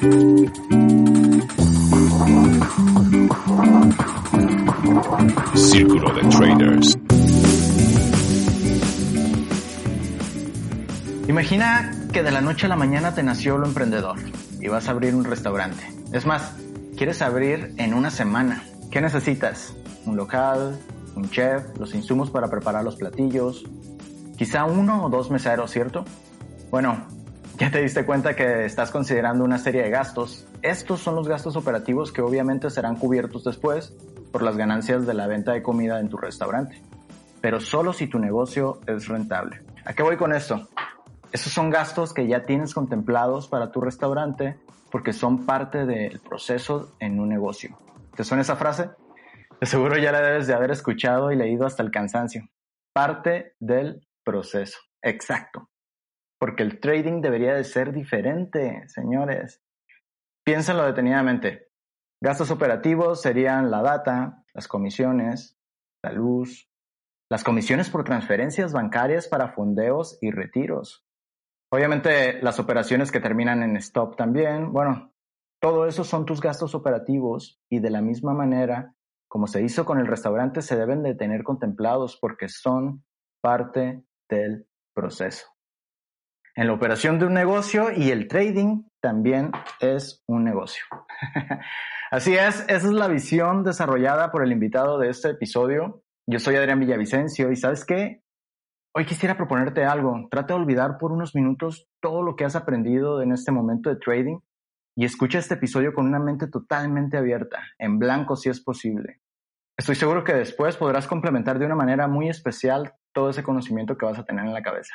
Círculo de Traders. Imagina que de la noche a la mañana te nació lo emprendedor y vas a abrir un restaurante. Es más, quieres abrir en una semana. ¿Qué necesitas? Un local, un chef, los insumos para preparar los platillos, quizá uno o dos meseros, ¿cierto? Bueno, ya te diste cuenta que estás considerando una serie de gastos. Estos son los gastos operativos que obviamente serán cubiertos después por las ganancias de la venta de comida en tu restaurante. Pero solo si tu negocio es rentable. ¿A qué voy con esto? Esos son gastos que ya tienes contemplados para tu restaurante porque son parte del proceso en un negocio. ¿Te suena esa frase? De seguro ya la debes de haber escuchado y leído hasta el cansancio. Parte del proceso. Exacto. Porque el trading debería de ser diferente, señores. Piénsenlo detenidamente. Gastos operativos serían la data, las comisiones, la luz, las comisiones por transferencias bancarias para fondeos y retiros, Obviamente las operaciones que terminan en stop también, bueno, todo eso son tus gastos operativos y de la misma manera, como se hizo con el restaurante, se deben de tener contemplados porque son parte del proceso. En la operación de un negocio y el trading también es un negocio. Así es, esa es la visión desarrollada por el invitado de este episodio. Yo soy Adrián Villavicencio y sabes qué, Hoy quisiera proponerte algo. Trata de olvidar por unos minutos todo lo que has aprendido en este momento de trading y escucha este episodio con una mente totalmente abierta, en blanco si es posible. Estoy seguro que después podrás complementar de una manera muy especial todo ese conocimiento que vas a tener en la cabeza.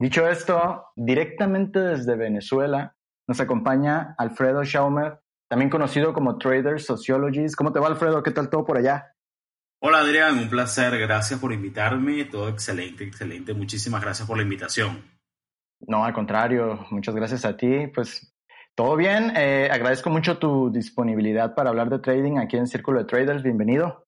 Dicho esto, directamente desde Venezuela nos acompaña Alfredo Schaumer, también conocido como Trader Sociologist. ¿Cómo te va, Alfredo? ¿Qué tal todo por allá? Hola Adrián, un placer, gracias por invitarme, todo excelente, excelente, muchísimas gracias por la invitación. No, al contrario, muchas gracias a ti, pues todo bien, eh, agradezco mucho tu disponibilidad para hablar de trading aquí en Círculo de Traders, bienvenido.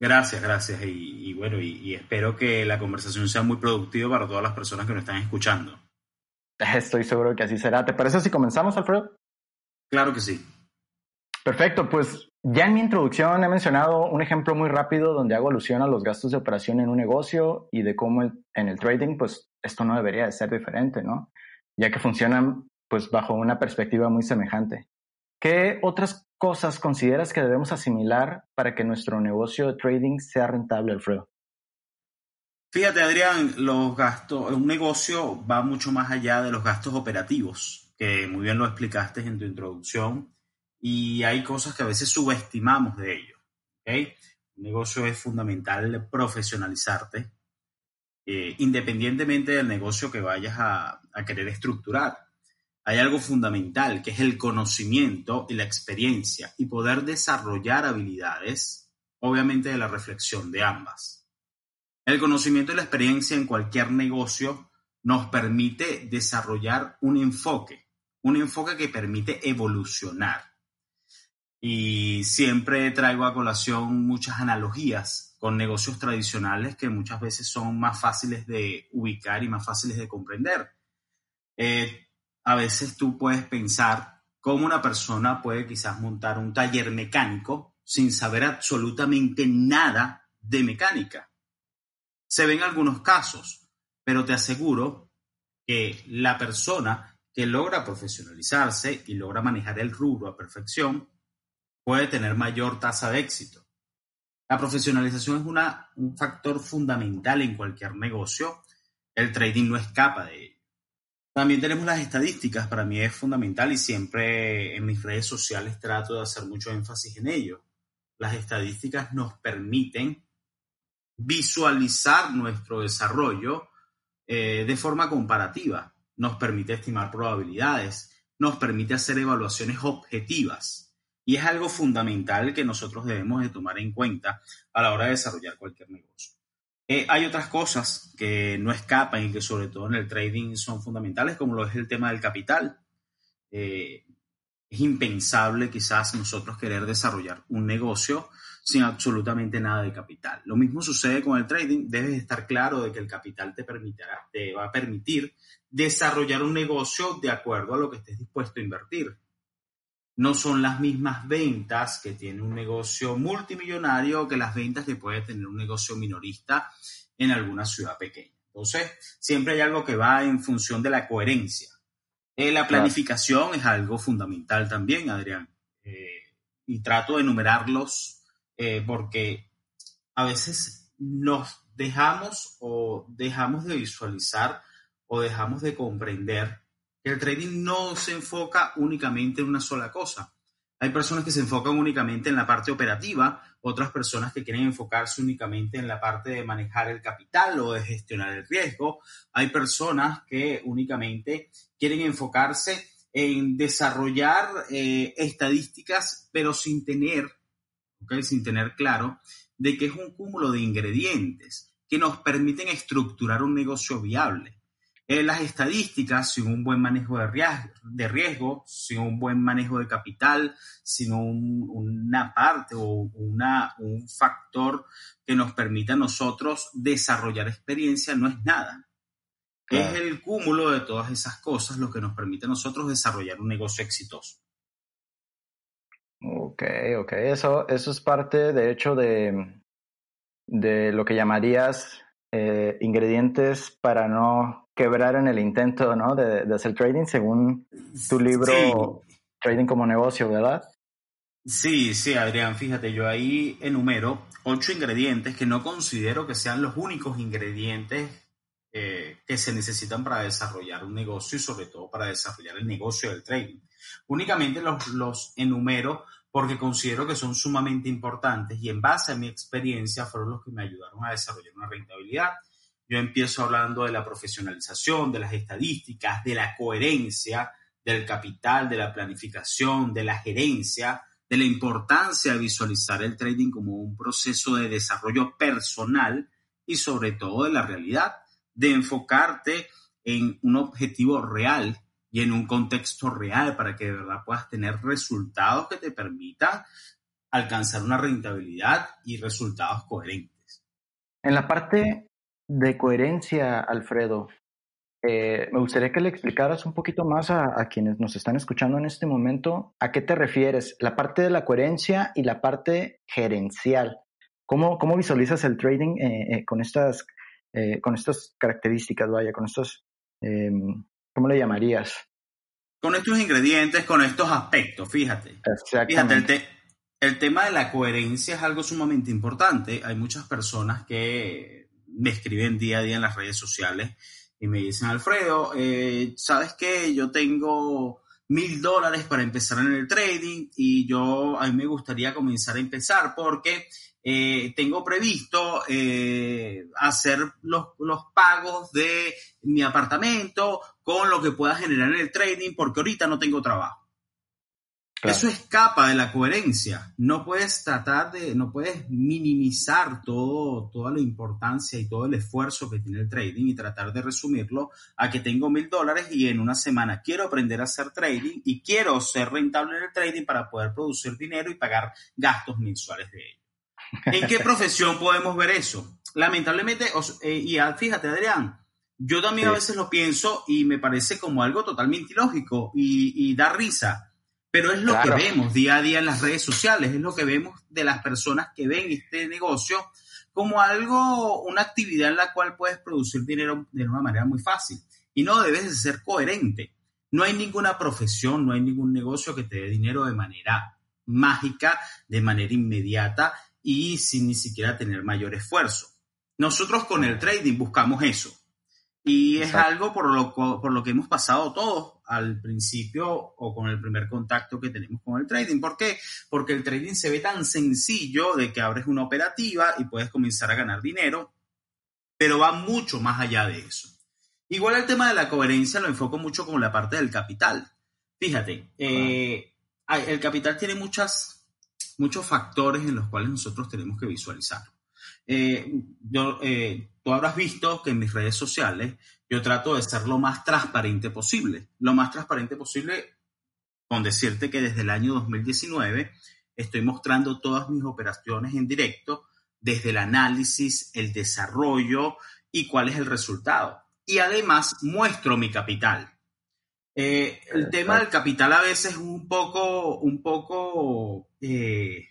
Gracias, gracias, y, bueno, y, espero que la conversación sea muy productiva para todas las personas que nos están escuchando. Estoy seguro que así será. ¿Te parece si comenzamos, Alfredo? Claro que sí. Perfecto, pues ya en mi introducción he mencionado un ejemplo muy rápido donde hago alusión a los gastos de operación en un negocio y de cómo en el trading, pues esto no debería de ser diferente, ¿no? Ya que funcionan pues bajo una perspectiva muy semejante. ¿Qué otras cosas consideras que debemos asimilar para que nuestro negocio de trading sea rentable, Alfredo? Fíjate, Adrián, los gastos, un negocio va mucho más allá de los gastos operativos, que muy bien lo explicaste en tu introducción y hay cosas que a veces subestimamos de ello. ¿okay? Un negocio es fundamental profesionalizarte, eh, independientemente del negocio que vayas a, a querer estructurar. Hay algo fundamental que es el conocimiento y la experiencia y poder desarrollar habilidades, obviamente de la reflexión de ambas. El conocimiento y la experiencia en cualquier negocio nos permite desarrollar un enfoque, un enfoque que permite evolucionar y siempre traigo a colación muchas analogías con negocios tradicionales que muchas veces son más fáciles de ubicar y más fáciles de comprender. Eh, a veces tú puedes pensar cómo una persona puede quizás montar un taller mecánico sin saber absolutamente nada de mecánica. Se ven algunos casos, pero te aseguro que la persona que logra profesionalizarse y logra manejar el rubro a perfección puede tener mayor tasa de éxito. La profesionalización es un factor fundamental en cualquier negocio. El trading no escapa de ello. También tenemos las estadísticas, para mí es fundamental y siempre en mis redes sociales trato de hacer mucho énfasis en ello. Las estadísticas nos permiten visualizar nuestro desarrollo eh, de forma comparativa, nos permite estimar probabilidades, nos permite hacer evaluaciones objetivas y es algo fundamental que nosotros debemos de tomar en cuenta a la hora de desarrollar cualquier negocio. Eh, hay otras cosas que no escapan y que sobre todo en el trading son fundamentales, como lo es el tema del capital. Eh, Es impensable quizás nosotros querer desarrollar un negocio sin absolutamente nada de capital. Lo mismo sucede con el trading. Debes estar claro de que el capital te permitirá, te va a permitir desarrollar un negocio de acuerdo a lo que estés dispuesto a invertir. No son las mismas ventas que tiene un negocio multimillonario que las ventas que puede tener un negocio minorista en alguna ciudad pequeña. Entonces, siempre hay algo que va en función de la coherencia. Eh, la planificación es algo fundamental también, Adrián. Eh, y trato de enumerarlos eh, porque a veces nos dejamos o dejamos de visualizar o dejamos de comprender el trading no se enfoca únicamente en una sola cosa. Hay personas que se enfocan únicamente en la parte operativa, otras personas que quieren enfocarse únicamente en la parte de manejar el capital o de gestionar el riesgo. Hay personas que únicamente quieren enfocarse en desarrollar eh, estadísticas, pero sin tener sin tener claro de que es un cúmulo de ingredientes que nos permiten estructurar un negocio viable. Eh, las estadísticas, sin un buen manejo de riesgo, de riesgo sin un buen manejo de capital, sin una parte o una, un factor que nos permita a nosotros desarrollar experiencia, no es nada. Es el cúmulo de todas esas cosas lo que nos permite a nosotros desarrollar un negocio exitoso. Ok, ok. Eso, eso es parte, de hecho, de, de lo que llamarías eh, ingredientes para no quebrar en el intento ¿no? de, de hacer trading, según tu libro Trading como negocio, ¿verdad? Sí, sí, Adrián, fíjate, yo ahí enumero ocho ingredientes que no considero que sean los únicos ingredientes eh, que se necesitan para desarrollar un negocio y sobre todo para desarrollar el negocio del trading. Únicamente los, los enumero porque considero que son sumamente importantes y en base a mi experiencia fueron los que me ayudaron a desarrollar una rentabilidad. Yo empiezo hablando de la profesionalización, de las estadísticas, de la coherencia, del capital, de la planificación, de la gerencia, de la importancia de visualizar el trading como un proceso de desarrollo personal y sobre todo de la realidad, de enfocarte en un objetivo real y en un contexto real para que de verdad puedas tener resultados que te permitan alcanzar una rentabilidad y resultados coherentes. En la parte de coherencia, Alfredo, eh, me gustaría que le explicaras un poquito más a, quienes nos están escuchando en este momento a qué te refieres, la parte de la coherencia y la parte gerencial. ¿Cómo, cómo visualizas el trading eh, eh, con, estas, con estas características, vaya, con estos em, ¿Cómo le llamarías? Con estos ingredientes, con estos aspectos, fíjate. Fíjate, el, tema de la coherencia es algo sumamente importante. Hay muchas personas que me escriben día a día en las redes sociales y me dicen, Alfredo, eh, ¿sabes qué? Yo tengo mil dólares para empezar en el trading y yo a mí me gustaría comenzar a empezar porque eh, tengo previsto eh, hacer los, los, pagos de mi apartamento con lo que pueda generar en el trading porque ahorita no tengo trabajo. Eso escapa de la coherencia. No puedes tratar de, no puedes minimizar todo, toda la importancia y todo el esfuerzo que tiene el trading y tratar de resumirlo a que tengo mil dólares y en una semana quiero aprender a hacer trading y quiero ser rentable en el trading para poder producir dinero y pagar gastos mensuales de ello. ¿En qué profesión podemos ver eso? Lamentablemente, eh, y fíjate, Adrián, yo también a veces lo pienso y me parece como algo totalmente ilógico y, da risa, pero es lo que vemos día a día en las redes sociales, es lo que vemos de las personas que ven este negocio como algo, una actividad en la cual puedes producir dinero de una manera muy fácil y no debes de ser coherente. No hay ninguna profesión, no hay ningún negocio que te dé dinero de manera mágica, de manera inmediata y sin ni siquiera tener mayor esfuerzo. Nosotros con el trading buscamos eso. Y es algo por lo, por lo que hemos pasado todos al principio o con el primer contacto que tenemos con el trading. ¿Por qué? Porque el trading se ve tan sencillo de que abres una operativa y puedes comenzar a ganar dinero, pero va mucho más allá de eso. Igual el tema de la coherencia lo enfoco mucho como la parte del capital. Fíjate, eh, el capital tiene muchas muchos factores en los cuales nosotros tenemos que visualizar. Eh, yo, eh, tú habrás visto que en mis redes sociales yo trato de ser lo más transparente posible. Lo más transparente posible con decirte que desde el año 2019 estoy mostrando todas mis operaciones en directo, desde el análisis, el desarrollo y cuál es el resultado. Y además muestro mi capital. Eh, el tema del capital a veces es un poco, un poco, eh,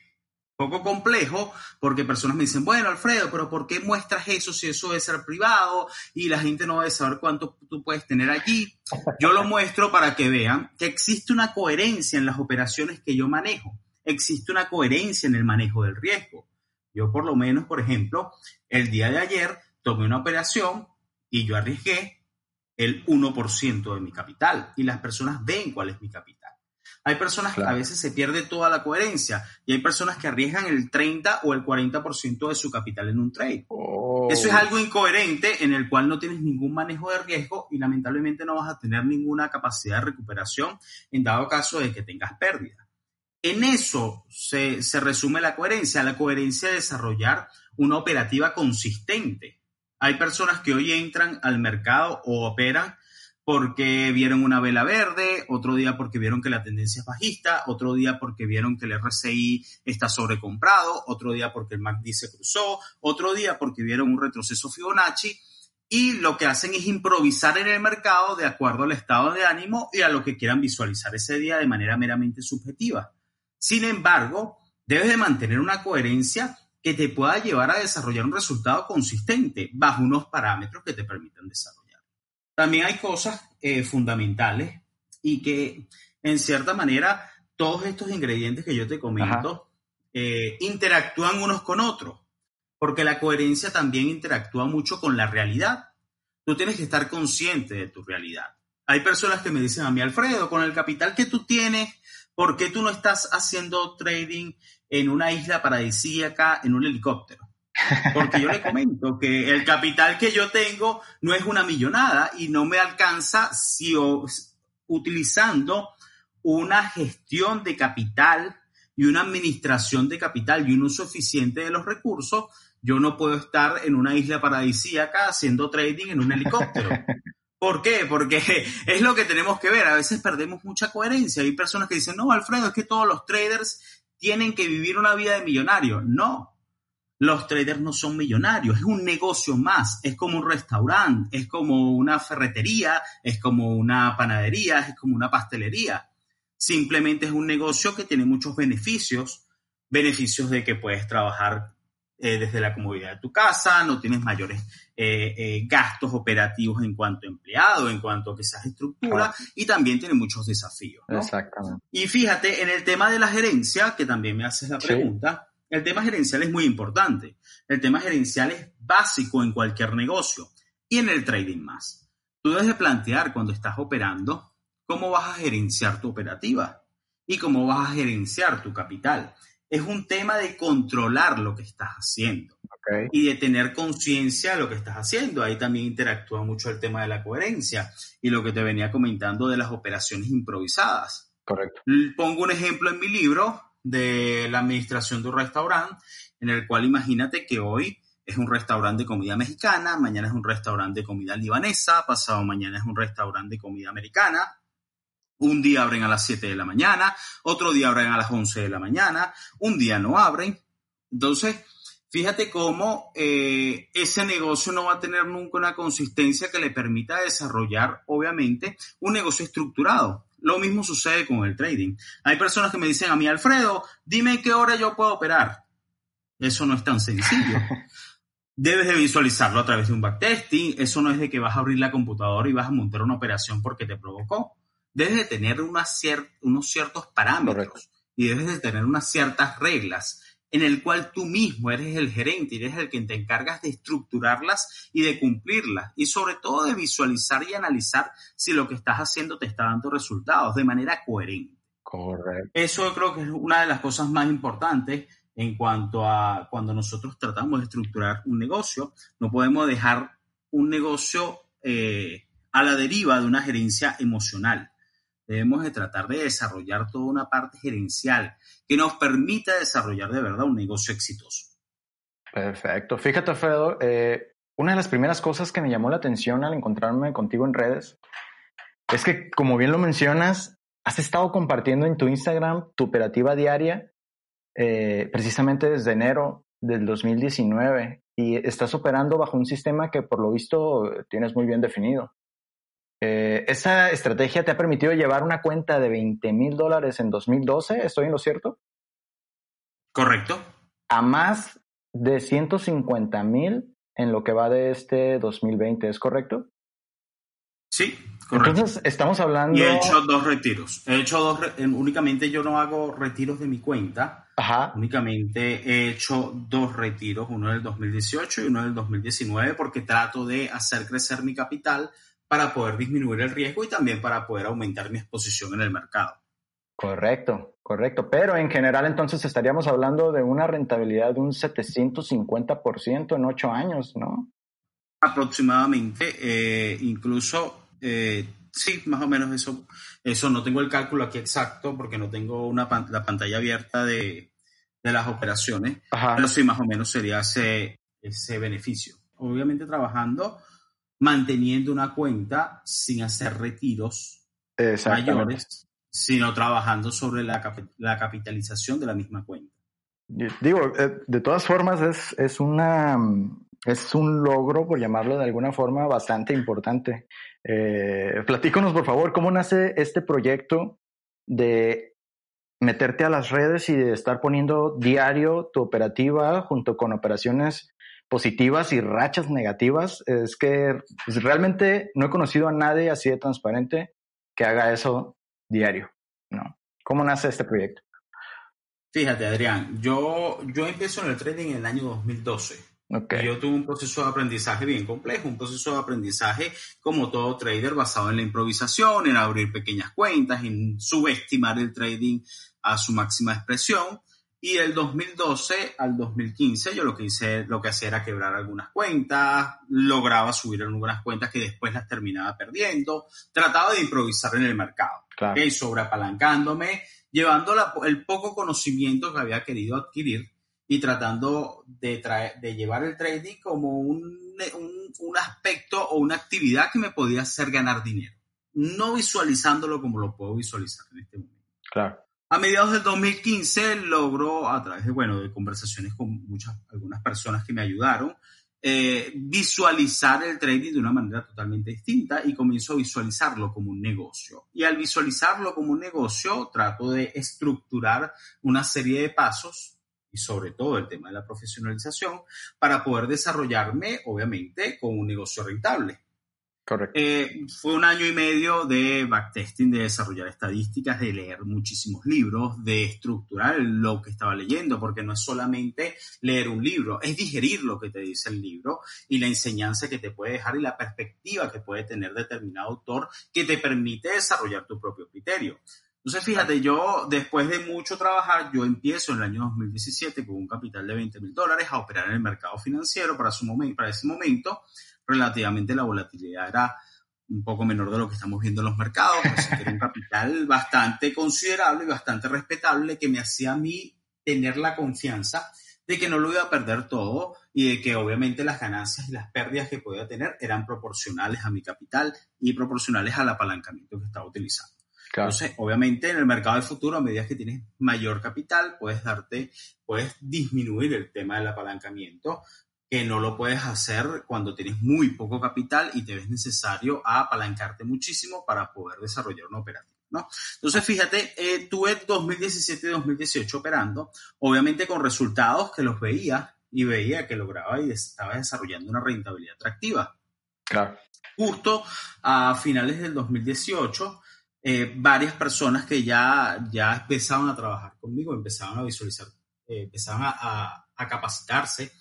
poco complejo porque personas me dicen, bueno, Alfredo, pero ¿por qué muestras eso si eso debe ser privado y la gente no debe saber cuánto tú puedes tener allí? Yo lo muestro para que vean que existe una coherencia en las operaciones que yo manejo, existe una coherencia en el manejo del riesgo. Yo por lo menos, por ejemplo, el día de ayer tomé una operación y yo arriesgué el 1% de mi capital y las personas ven cuál es mi capital. Hay personas que a veces se pierde toda la coherencia y hay personas que arriesgan el 30 o el 40% de su capital en un trade. Oh. Eso es algo incoherente en el cual no tienes ningún manejo de riesgo y lamentablemente no vas a tener ninguna capacidad de recuperación en dado caso de que tengas pérdida. En eso se, se resume la coherencia, la coherencia de desarrollar una operativa consistente hay personas que hoy entran al mercado o operan porque vieron una vela verde, otro día porque vieron que la tendencia es bajista, otro día porque vieron que el RSI está sobrecomprado, otro día porque el MACD se cruzó, otro día porque vieron un retroceso Fibonacci y lo que hacen es improvisar en el mercado de acuerdo al estado de ánimo y a lo que quieran visualizar ese día de manera meramente subjetiva. Sin embargo, debes de mantener una coherencia que te pueda llevar a desarrollar un resultado consistente bajo unos parámetros que te permitan desarrollar. También hay cosas eh, fundamentales y que en cierta manera todos estos ingredientes que yo te comento eh, interactúan unos con otros, porque la coherencia también interactúa mucho con la realidad. Tú tienes que estar consciente de tu realidad. Hay personas que me dicen a mí, Alfredo, con el capital que tú tienes, ¿por qué tú no estás haciendo trading en una isla paradisíaca en un helicóptero. Porque yo le comento que el capital que yo tengo no es una millonada y no me alcanza si utilizando una gestión de capital y una administración de capital y un uso eficiente de los recursos, yo no puedo estar en una isla paradisíaca haciendo trading en un helicóptero. ¿Por qué? Porque es lo que tenemos que ver. A veces perdemos mucha coherencia. Hay personas que dicen, no, Alfredo, es que todos los traders tienen que vivir una vida de millonario. No, los traders no son millonarios, es un negocio más, es como un restaurante, es como una ferretería, es como una panadería, es como una pastelería. Simplemente es un negocio que tiene muchos beneficios, beneficios de que puedes trabajar eh, desde la comodidad de tu casa, no tienes mayores eh, eh, gastos operativos en cuanto a empleado, en cuanto a que seas estructura, y también tiene muchos desafíos. Exactamente. Y fíjate, en el tema de la gerencia, que también me haces la pregunta, el tema gerencial es muy importante. El tema gerencial es básico en cualquier negocio y en el trading más. Tú debes de plantear cuando estás operando cómo vas a gerenciar tu operativa y cómo vas a gerenciar tu capital es un tema de controlar lo que estás haciendo y de tener conciencia de lo que estás haciendo. Ahí también interactúa mucho el tema de la coherencia y lo que te venía comentando de las operaciones improvisadas. Correcto. Pongo un ejemplo en mi libro de la administración de un restaurante, en el cual imagínate que hoy es un restaurante de comida mexicana, mañana es un restaurante de comida libanesa, pasado mañana es un restaurante de comida americana, un día abren a las 7 de la mañana, otro día abren a las 11 de la mañana, un día no abren. Entonces, fíjate cómo eh, ese negocio no va a tener nunca una consistencia que le permita desarrollar, obviamente, un negocio estructurado. Lo mismo sucede con el trading. Hay personas que me dicen a mí, Alfredo, dime qué hora yo puedo operar. Eso no es tan sencillo. Debes de visualizarlo a través de un backtesting. Eso no es de que vas a abrir la computadora y vas a montar una operación porque te provocó debes de tener unos ciertos parámetros y debes de tener unas ciertas reglas en el cual tú mismo eres el gerente y eres el que te encargas de estructurarlas y de cumplirlas y sobre todo de visualizar y analizar si lo que estás haciendo te está dando resultados de manera coherente. Correcto. Eso yo creo que es una de las cosas más importantes en cuanto a cuando nosotros tratamos de estructurar un negocio. No podemos dejar un negocio eh, a la deriva de una gerencia emocional debemos de tratar de desarrollar toda una parte gerencial que nos permita desarrollar de verdad un negocio exitoso. Perfecto. Fíjate, Alfredo, eh, una de las primeras cosas que me llamó la atención al encontrarme contigo en redes es que, como bien lo mencionas, has estado compartiendo en tu Instagram tu operativa diaria eh, precisamente desde enero del 2019 y estás operando bajo un sistema que por lo visto tienes muy bien definido. Eh, ¿Esa estrategia te ha permitido llevar una cuenta de 20 mil dólares en 2012? ¿Estoy en lo cierto? Correcto. A más de 150 mil en lo que va de este 2020, ¿es correcto? Sí, correcto. Entonces, estamos hablando... Y he hecho dos retiros. He hecho dos, únicamente yo no hago retiros de mi cuenta. Ajá. Únicamente he hecho dos retiros, uno del 2018 y uno del 2019, porque trato de hacer crecer mi capital para poder disminuir el riesgo y también para poder aumentar mi exposición en el mercado. Correcto, correcto. Pero en general entonces estaríamos hablando de una rentabilidad de un 750% en ocho años, ¿no? Aproximadamente, eh, incluso, eh, sí, más o menos eso. Eso no tengo el cálculo aquí exacto porque no tengo una la pantalla abierta de, de las operaciones, Ajá. pero sí, más o menos sería ese, ese beneficio. Obviamente trabajando manteniendo una cuenta sin hacer retiros mayores, sino trabajando sobre la, la, capitalización de la misma cuenta. Digo, eh, de todas formas es, es, una, es un logro, por llamarlo de alguna forma, bastante importante. Eh, platícanos, por favor, cómo nace este proyecto de meterte a las redes y de estar poniendo diario tu operativa junto con operaciones positivas y rachas negativas. Es que pues, realmente no he conocido a nadie así de transparente que haga eso diario. ¿no? ¿Cómo nace este proyecto? Fíjate, Adrián, yo, yo empiezo en el trading en el año 2012. Okay. Yo tuve un proceso de aprendizaje bien complejo, un proceso de aprendizaje como todo trader basado en la improvisación, en abrir pequeñas cuentas, en subestimar el trading a su máxima expresión. Y del 2012 al 2015 yo lo que hice, lo que hacía era quebrar algunas cuentas, lograba subir algunas cuentas que después las terminaba perdiendo, trataba de improvisar en el mercado, claro. ¿okay? sobreapalancándome, llevando la, el poco conocimiento que había querido adquirir y tratando de, traer, de llevar el trading como un, un, un aspecto o una actividad que me podía hacer ganar dinero, no visualizándolo como lo puedo visualizar en este momento. Claro. A mediados del 2015 logró, a través de, bueno, de conversaciones con muchas, algunas personas que me ayudaron, eh, visualizar el trading de una manera totalmente distinta y comienzo a visualizarlo como un negocio. Y al visualizarlo como un negocio, trato de estructurar una serie de pasos y sobre todo el tema de la profesionalización para poder desarrollarme, obviamente, con un negocio rentable. Correcto. Eh, fue un año y medio de backtesting, de desarrollar estadísticas, de leer muchísimos libros, de estructurar lo que estaba leyendo, porque no es solamente leer un libro, es digerir lo que te dice el libro y la enseñanza que te puede dejar y la perspectiva que puede tener determinado autor que te permite desarrollar tu propio criterio. Entonces, fíjate, yo después de mucho trabajar, yo empiezo en el año 2017 con un capital de 20 mil dólares a operar en el mercado financiero para, su para ese momento relativamente la volatilidad era un poco menor de lo que estamos viendo en los mercados, así que era un capital bastante considerable y bastante respetable que me hacía a mí tener la confianza de que no lo iba a perder todo y de que obviamente las ganancias y las pérdidas que podía tener eran proporcionales a mi capital y proporcionales al apalancamiento que estaba utilizando. Claro. Entonces, obviamente en el mercado de futuro, a medida que tienes mayor capital, puedes darte, puedes disminuir el tema del apalancamiento que no lo puedes hacer cuando tienes muy poco capital y te ves necesario a apalancarte muchísimo para poder desarrollar una operativa. ¿no? Entonces, fíjate, eh, tuve 2017 y 2018 operando, obviamente con resultados que los veía y veía que lograba y estaba desarrollando una rentabilidad atractiva. Claro. Justo a finales del 2018, eh, varias personas que ya, ya empezaban a trabajar conmigo, empezaban a visualizar, eh, empezaban a, a, a capacitarse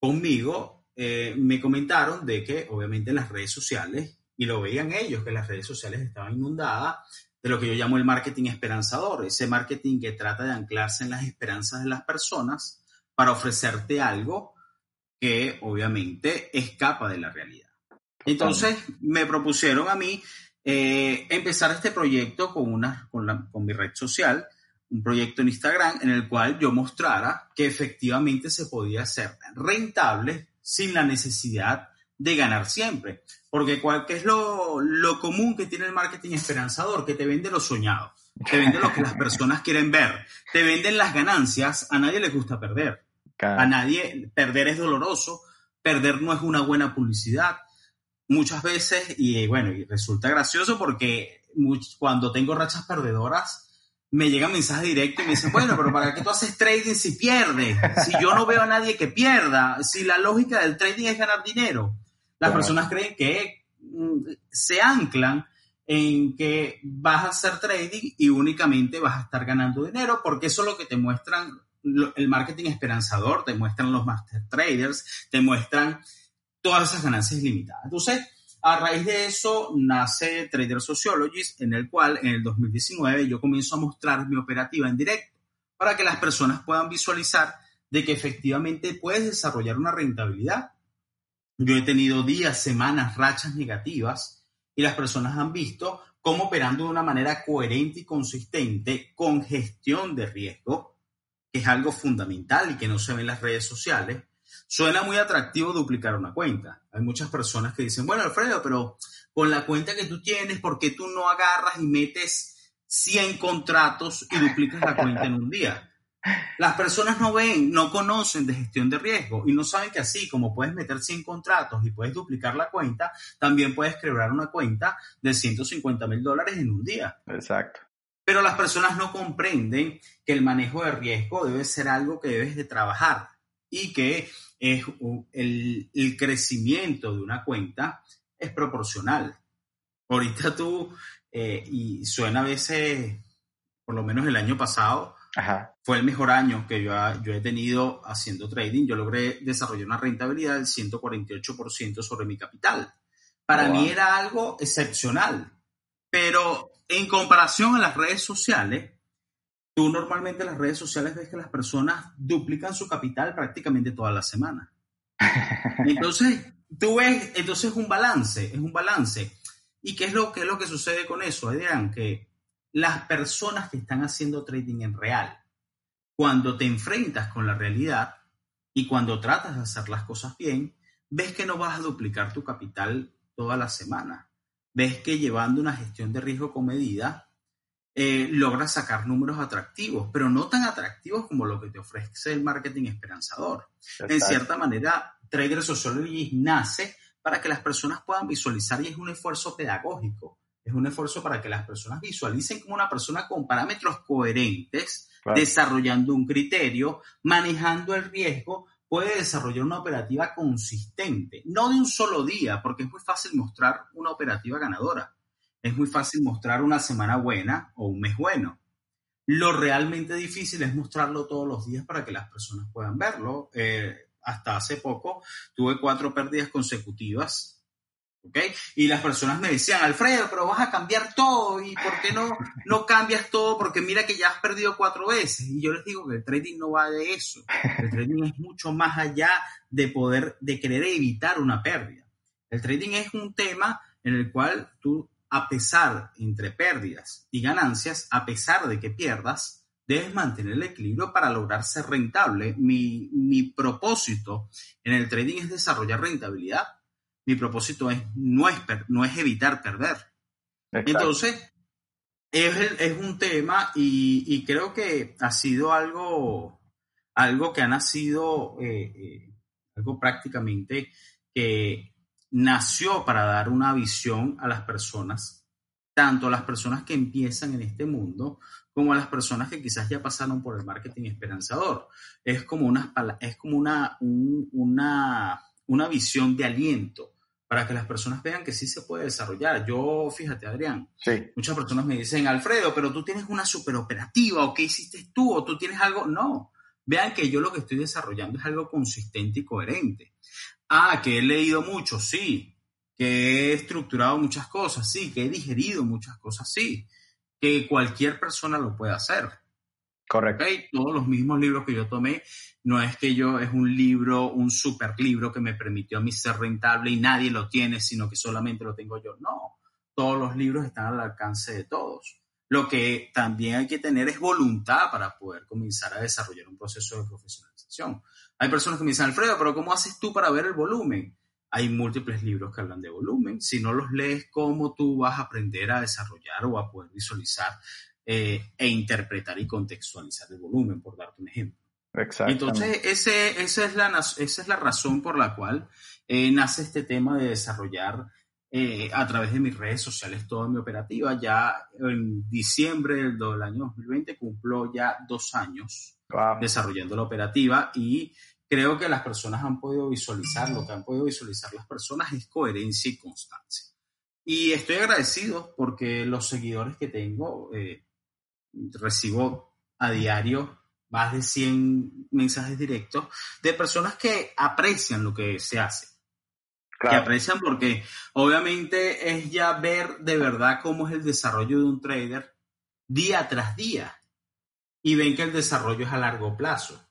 conmigo, eh, me comentaron de que obviamente las redes sociales, y lo veían ellos, que las redes sociales estaban inundadas de lo que yo llamo el marketing esperanzador, ese marketing que trata de anclarse en las esperanzas de las personas para ofrecerte algo que obviamente escapa de la realidad. Entonces me propusieron a mí eh, empezar este proyecto con, una, con, la, con mi red social, un proyecto en Instagram en el cual yo mostrara que efectivamente se podía ser rentable sin la necesidad de ganar siempre. Porque cuál, ¿qué es lo, lo común que tiene el marketing esperanzador? Que te vende lo soñado, te vende lo que las personas quieren ver, te venden las ganancias, a nadie le gusta perder. A nadie, perder es doloroso, perder no es una buena publicidad. Muchas veces, y bueno, y resulta gracioso porque cuando tengo rachas perdedoras, me llegan mensajes directos y me dicen, bueno, pero ¿para qué tú haces trading si pierdes? Si yo no veo a nadie que pierda, si la lógica del trading es ganar dinero. Las personas creen que mm, se anclan en que vas a hacer trading y únicamente vas a estar ganando dinero, porque eso es lo que te muestran el marketing esperanzador, te muestran los master traders, te muestran todas esas ganancias limitadas. Entonces, a raíz de eso nace Trader Sociologist, en el cual en el 2019 yo comienzo a mostrar mi operativa en directo para que las personas puedan visualizar de que efectivamente puedes desarrollar una rentabilidad. Yo he tenido días, semanas, rachas negativas y las personas han visto cómo operando de una manera coherente y consistente con gestión de riesgo, que es algo fundamental y que no se ve en las redes sociales, Suena muy atractivo duplicar una cuenta. Hay muchas personas que dicen, bueno, Alfredo, pero con la cuenta que tú tienes, ¿por qué tú no agarras y metes 100 contratos y duplicas la cuenta en un día? Las personas no ven, no conocen de gestión de riesgo y no saben que así como puedes meter 100 contratos y puedes duplicar la cuenta, también puedes crear una cuenta de 150 mil dólares en un día. Exacto. Pero las personas no comprenden que el manejo de riesgo debe ser algo que debes de trabajar y que es el, el, crecimiento de una cuenta es proporcional. Ahorita tú, eh, y suena a veces, por lo menos el año pasado, fue el mejor año que yo, yo he tenido haciendo trading. Yo logré desarrollar una rentabilidad del 148% sobre mi capital. Para mí era algo excepcional, pero en comparación a las redes sociales, Tú normalmente en las redes sociales ves que las personas duplican su capital prácticamente toda la semana. Entonces, tú ves, entonces es un balance, es un balance. ¿Y qué es lo, qué es lo que sucede con eso, Adrián? Que las personas que están haciendo trading en real, cuando te enfrentas con la realidad y cuando tratas de hacer las cosas bien, ves que no vas a duplicar tu capital toda la semana. Ves que llevando una gestión de riesgo con medida, eh, logra sacar números atractivos, pero no tan atractivos como lo que te ofrece el marketing esperanzador. En cierta manera, Trader Sociology nace para que las personas puedan visualizar y es un esfuerzo pedagógico. Es un esfuerzo para que las personas visualicen como una persona con parámetros coherentes, desarrollando un criterio, manejando el riesgo, puede desarrollar una operativa consistente, no de un solo día, porque es muy fácil mostrar una operativa ganadora es muy fácil mostrar una semana buena o un mes bueno. Lo realmente difícil es mostrarlo todos los días para que las personas puedan verlo. Eh, hasta hace poco tuve cuatro pérdidas consecutivas. ¿ok? Y las personas me decían, Alfredo, pero vas a cambiar todo. ¿Y por qué no, no cambias todo? Porque mira que ya has perdido cuatro veces. Y yo les digo que el trading no va de eso. El trading es mucho más allá de poder, de querer evitar una pérdida. El trading es un tema en el cual tú a pesar entre pérdidas y ganancias, a pesar de que pierdas, debes mantener el equilibrio para lograr ser rentable. Mi, propósito en el trading es desarrollar rentabilidad. Mi propósito es no es, no es evitar perder. Entonces, es, un tema y, creo que ha sido algo, algo que ha nacido, eh, eh, algo prácticamente que nació para dar una visión a las personas, tanto a las personas que empiezan en este mundo como a las personas que quizás ya pasaron por el marketing esperanzador. Es como una, es como una, una, una visión de aliento para que las personas vean que sí se puede desarrollar. Yo, fíjate, Adrián, muchas personas me dicen, Alfredo, pero tú tienes una superoperativa, o qué hiciste tú, o tú tienes algo. No, vean que yo lo que estoy desarrollando es algo consistente y coherente. Ah, que he leído mucho, sí. Que he estructurado muchas cosas, sí. Que he digerido muchas cosas, sí. Que cualquier persona lo puede hacer. Correcto. Todos los mismos libros que yo tomé, no es que yo es un libro, un super libro que me permitió a mí ser rentable y nadie lo tiene, sino que solamente lo tengo yo. No, todos los libros están al alcance de todos. Lo que también hay que tener es voluntad para poder comenzar a desarrollar un proceso de profesionalización. Hay personas que me dicen, Alfredo, pero ¿cómo haces tú para ver el volumen? hay múltiples libros que hablan de volumen. Si no los lees, ¿cómo tú vas a aprender a desarrollar o a poder visualizar eh, e interpretar y contextualizar el volumen, por darte un ejemplo? Entonces, ese, esa, es la, esa es la razón por la cual eh, nace este tema de desarrollar eh, a través de mis redes sociales toda mi operativa. Ya en diciembre del, año 2020 cumplo ya dos años desarrollando la operativa y creo que las personas han podido visualizar, lo que han podido visualizar las personas es coherencia y constancia. Y estoy agradecido porque los seguidores que tengo, eh, recibo a diario más de 100 mensajes directos de personas que aprecian lo que se hace. Que aprecian porque obviamente es ya ver de verdad cómo es el desarrollo de un trader día tras día y ven que el desarrollo es a largo plazo.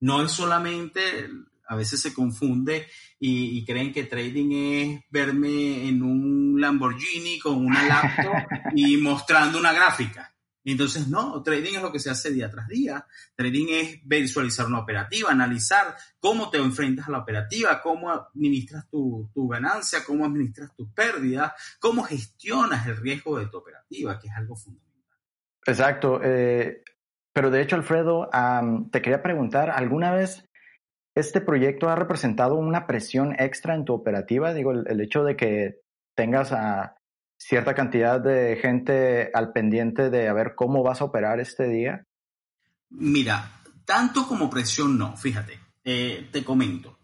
No es solamente, a veces se confunde y, creen que trading es verme en un Lamborghini con una laptop y mostrando una gráfica. Entonces, no, trading es lo que se hace día tras día. Trading es visualizar una operativa, analizar cómo te enfrentas a la operativa, cómo administras tu, tu ganancia, cómo administras tus pérdidas, cómo gestionas el riesgo de tu operativa, que es algo fundamental. Exacto. Eh, pero de hecho, Alfredo, te quería preguntar, ¿alguna vez este proyecto ha representado una presión extra en tu operativa? Digo, el, hecho de que tengas a cierta cantidad de gente al pendiente de a ver cómo vas a operar este día. Mira, tanto como presión no, fíjate, eh, te comento.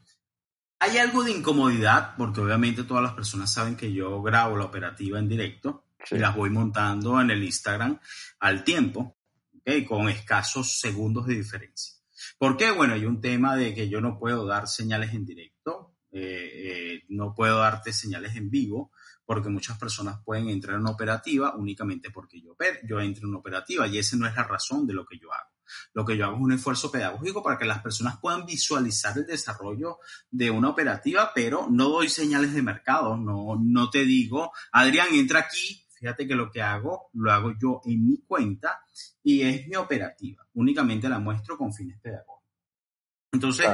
Hay algo de incomodidad, porque obviamente todas las personas saben que yo grabo la operativa en directo y las voy montando en el Instagram al tiempo con escasos segundos de diferencia. ¿Por qué? Bueno, hay un tema de que yo no puedo dar señales en directo, eh, eh, no puedo darte señales en vivo, porque muchas personas pueden entrar en operativa únicamente porque yo, yo entro en operativa y esa no es la razón de lo que yo hago. Lo que yo hago es un esfuerzo pedagógico para que las personas puedan visualizar el desarrollo de una operativa, pero no doy señales de mercado, no, no te digo, Adrián, entra aquí, Fíjate que lo que hago, lo hago yo en mi cuenta y es mi operativa. Únicamente la muestro con fines pedagógicos. Entonces,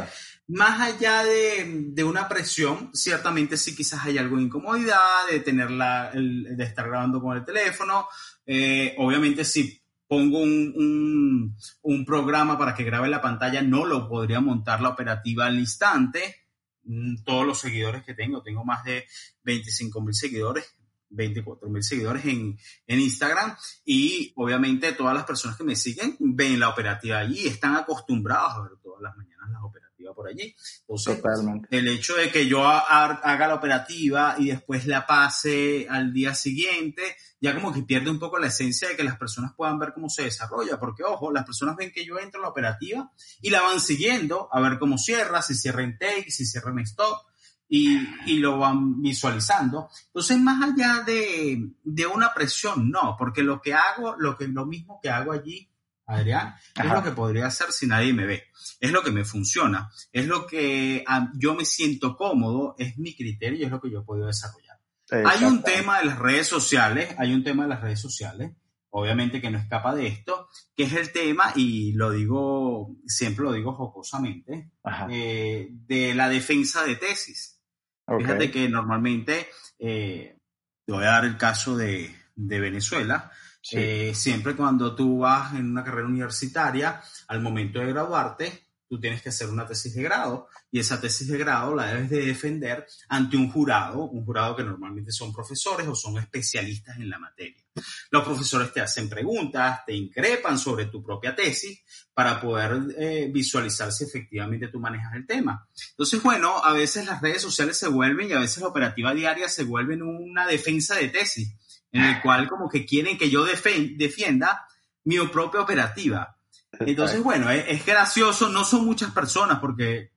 más allá de, una presión, ciertamente sí quizás hay algo de incomodidad, de tenerla, de estar grabando con el teléfono. Eh, obviamente si pongo un, un, programa para que grabe la pantalla, no lo podría montar la operativa al instante. Mm, todos los seguidores que tengo, tengo más de 25 mil seguidores, 24 mil seguidores en, en, Instagram. Y obviamente todas las personas que me siguen ven la operativa allí, están acostumbrados a ver todas las mañanas la operativa por allí. Entonces, el hecho de que yo haga la operativa y después la pase al día siguiente, ya como que pierde un poco la esencia de que las personas puedan ver cómo se desarrolla, porque ojo, las personas ven que yo entro en la operativa y la van siguiendo a ver cómo cierra, si cierra en take, si cierra en stop y, lo van visualizando. Entonces, más allá de, una presión, no, porque lo que hago, lo, que, lo mismo que hago allí, Adrián, es lo que podría hacer si nadie me ve. Es lo que me funciona, es lo que yo me siento cómodo, es mi criterio y es lo que yo puedo desarrollar. Hay un tema de las redes sociales, hay un tema de las redes sociales, obviamente que no escapa de esto, que es el tema, y lo digo, siempre lo digo jocosamente, eh, de la defensa de tesis. Fíjate que normalmente, eh, te voy a dar el caso de, Venezuela, eh, siempre cuando tú vas en una carrera universitaria, al momento de graduarte, tú tienes que hacer una tesis de grado y esa tesis de grado la debes de defender ante un jurado, un jurado que normalmente son profesores o son especialistas en la materia. Los profesores te hacen preguntas, te increpan sobre tu propia tesis para poder eh, visualizar si efectivamente tú manejas el tema. Entonces, bueno, a veces las redes sociales se vuelven y a veces la operativa diaria se vuelven una defensa de tesis, en el cual como que quieren que yo defienda mi propia operativa. Entonces, bueno, es, gracioso, no son muchas personas, porque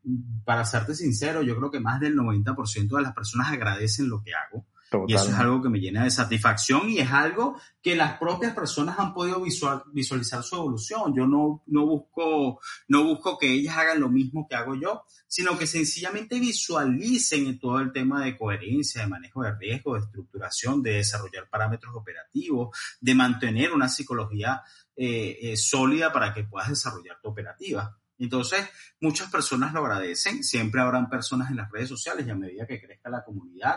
para serte sincero, yo creo que más del 90% de las personas agradecen lo que hago. Y eso es algo que me llena de satisfacción y es algo que las propias personas han podido visualizar su evolución. Yo no, no, busco, no busco que ellas hagan lo mismo que hago yo, sino que sencillamente visualicen todo el tema de coherencia, de manejo de riesgo, de estructuración, de desarrollar parámetros operativos, de mantener una psicología eh, eh, sólida para que puedas desarrollar tu operativa. Entonces, muchas personas lo agradecen, siempre habrán personas en las redes sociales y a medida que crezca la comunidad,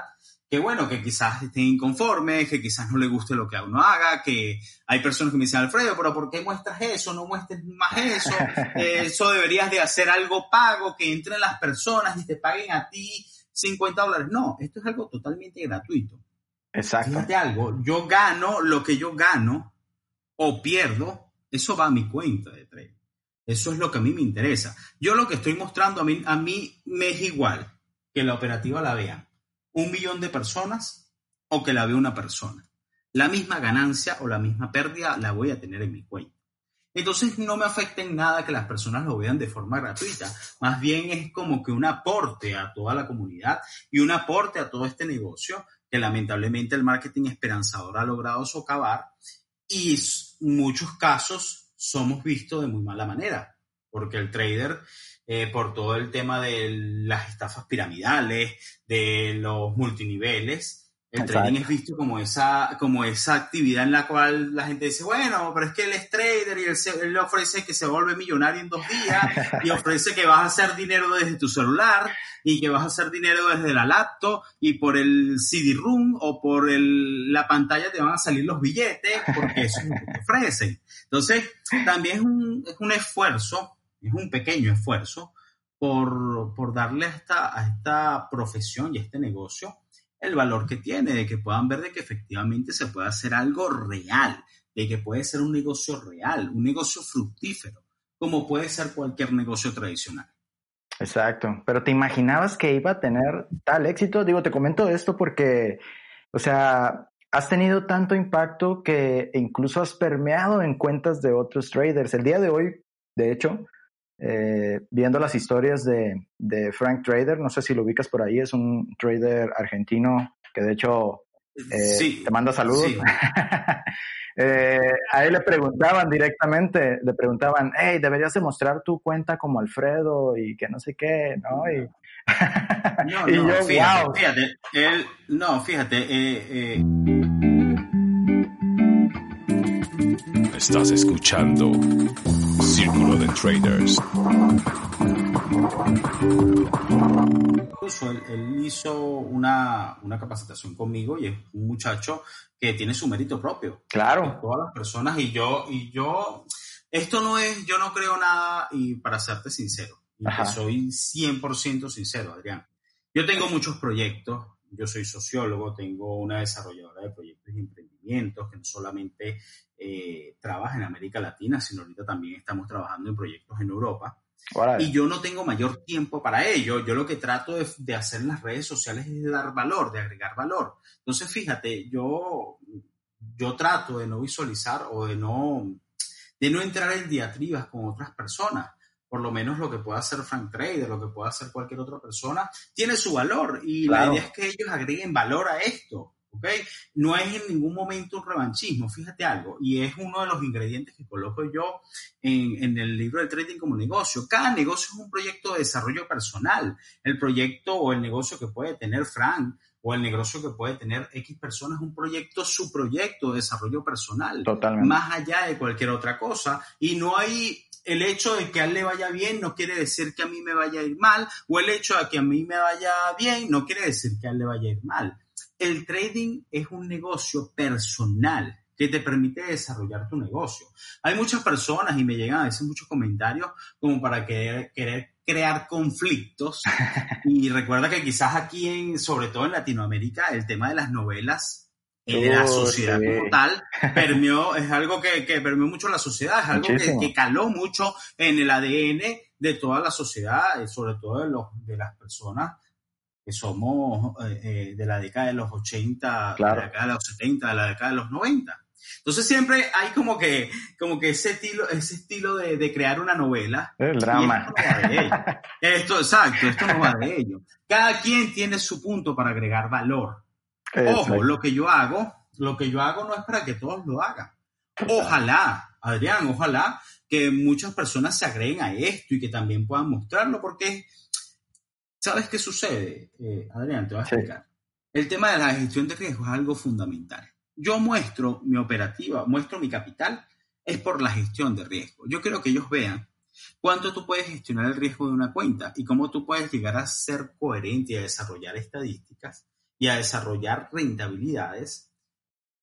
que bueno, que quizás estén inconformes, que quizás no les guste lo que uno haga, que hay personas que me dicen, Alfredo, pero ¿por qué muestras eso? No muestres más eso, eh, eso deberías de hacer algo pago, que entren las personas y te paguen a ti 50 dólares. No, esto es algo totalmente gratuito. Exacto. Fíjate algo, yo gano lo que yo gano o pierdo, eso va a mi cuenta de trade. Eso es lo que a mí me interesa. Yo lo que estoy mostrando a mí, a mí me es igual que la operativa la vean un millón de personas o que la vea una persona. La misma ganancia o la misma pérdida la voy a tener en mi cuenta. Entonces no me afecta en nada que las personas lo vean de forma gratuita. Más bien es como que un aporte a toda la comunidad y un aporte a todo este negocio que lamentablemente el marketing esperanzador ha logrado socavar y muchos casos somos vistos de muy mala manera, porque el trader, eh, por todo el tema de las estafas piramidales, de los multiniveles, el trading es visto como esa, como esa actividad en la cual la gente dice, bueno, pero es que él es trader y él, le ofrece que se vuelve millonario en dos días y ofrece que vas a hacer dinero desde tu celular y que vas a hacer dinero desde la laptop y por el CD-ROOM o por el, la pantalla te van a salir los billetes porque eso es lo que te ofrecen. Entonces, también es un, es un esfuerzo, es un pequeño esfuerzo por, por darle a esta, a esta profesión y a este negocio el valor que tiene, de que puedan ver de que efectivamente se puede hacer algo real, de que puede ser un negocio real, un negocio fructífero, como puede ser cualquier negocio tradicional. Exacto, pero ¿te imaginabas que iba a tener tal éxito? Digo, te comento esto porque, o sea, has tenido tanto impacto que incluso has permeado en cuentas de otros traders. El día de hoy, de hecho, eh, viendo las historias de, de, Frank Trader, no sé si lo ubicas por ahí, es un trader argentino que de hecho eh, te manda saludos. eh, a él le preguntaban directamente, le preguntaban, hey, deberías demostrar tu cuenta como Alfredo y que no sé qué, ¿no? Y, no, y no, yo, fíjate, wow. fíjate, él, no, fíjate, Estás escuchando Círculo de Traders. Él, hizo una, una, capacitación conmigo y es un muchacho que tiene su mérito propio. Claro. Todas las personas y yo, y yo, esto no es, yo no creo nada y para serte sincero, y soy 100% sincero, Adrián. Yo tengo muchos proyectos, yo soy sociólogo, tengo una desarrolladora de proyectos y emprendimientos que no solamente eh, trabaja en América Latina, sino ahorita también estamos trabajando en proyectos en Europa. Y yo no tengo mayor tiempo para ello. Yo lo que trato de, de, hacer en las redes sociales es de dar valor, de agregar valor. Entonces, fíjate, yo, yo trato de no visualizar o de no, de no entrar en diatribas con otras personas. Por lo menos lo que pueda hacer Frank Trader, lo que pueda hacer cualquier otra persona, tiene su valor. Y la idea es que ellos agreguen valor a esto. No es en ningún momento un revanchismo, fíjate algo, y es uno de los ingredientes que coloco yo en, en, el libro de trading como negocio. Cada negocio es un proyecto de desarrollo personal. El proyecto o el negocio que puede tener Frank o el negocio que puede tener X personas es un proyecto, su proyecto de desarrollo personal. Totalmente. Más allá de cualquier otra cosa. Y no hay el hecho de que a él le vaya bien no quiere decir que a mí me vaya a ir mal, o el hecho de que a mí me vaya bien no quiere decir que a él le vaya a ir mal el trading es un negocio personal que te permite desarrollar tu negocio. Hay muchas personas y me llegan a veces muchos comentarios como para querer, querer crear conflictos. Y recuerda que quizás aquí, en, sobre todo en Latinoamérica, el tema de las novelas en la sociedad como tal permeó, es algo que, que permeó mucho la sociedad, es algo que, que, caló mucho en el ADN de toda la sociedad, sobre todo de, los, de las personas que somos eh, eh, de la década de los 80, de la década de los 70, de la década de los 90. Entonces siempre hay como que, como que ese estilo, ese estilo de, de crear una novela. El drama. Esto, exacto, esto no va de ello. Cada quien tiene su punto para agregar valor. Ojo, lo que yo hago, lo que yo hago no es para que todos lo hagan. Ojalá, Adrián, ojalá que muchas personas se agreguen a esto y que también puedan mostrarlo, porque ¿Sabes qué sucede, eh, Adrián? Te voy a explicar. El tema de la gestión de riesgo es algo fundamental. Yo muestro mi operativa, muestro mi capital, es por la gestión de riesgo. Yo quiero que ellos vean cuánto tú puedes gestionar el riesgo de una cuenta y cómo tú puedes llegar a ser coherente y a desarrollar estadísticas y a desarrollar rentabilidades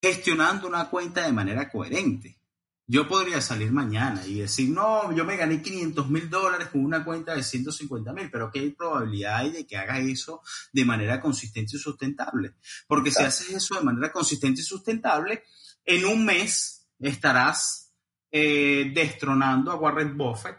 gestionando una cuenta de manera coherente. Yo podría salir mañana y decir, no, yo me gané 500 mil dólares con una cuenta de 150 mil, pero ¿qué probabilidad hay de que haga eso de manera consistente y sustentable? Porque si haces eso de manera consistente y sustentable, en un mes estarás eh, destronando a Warren Buffett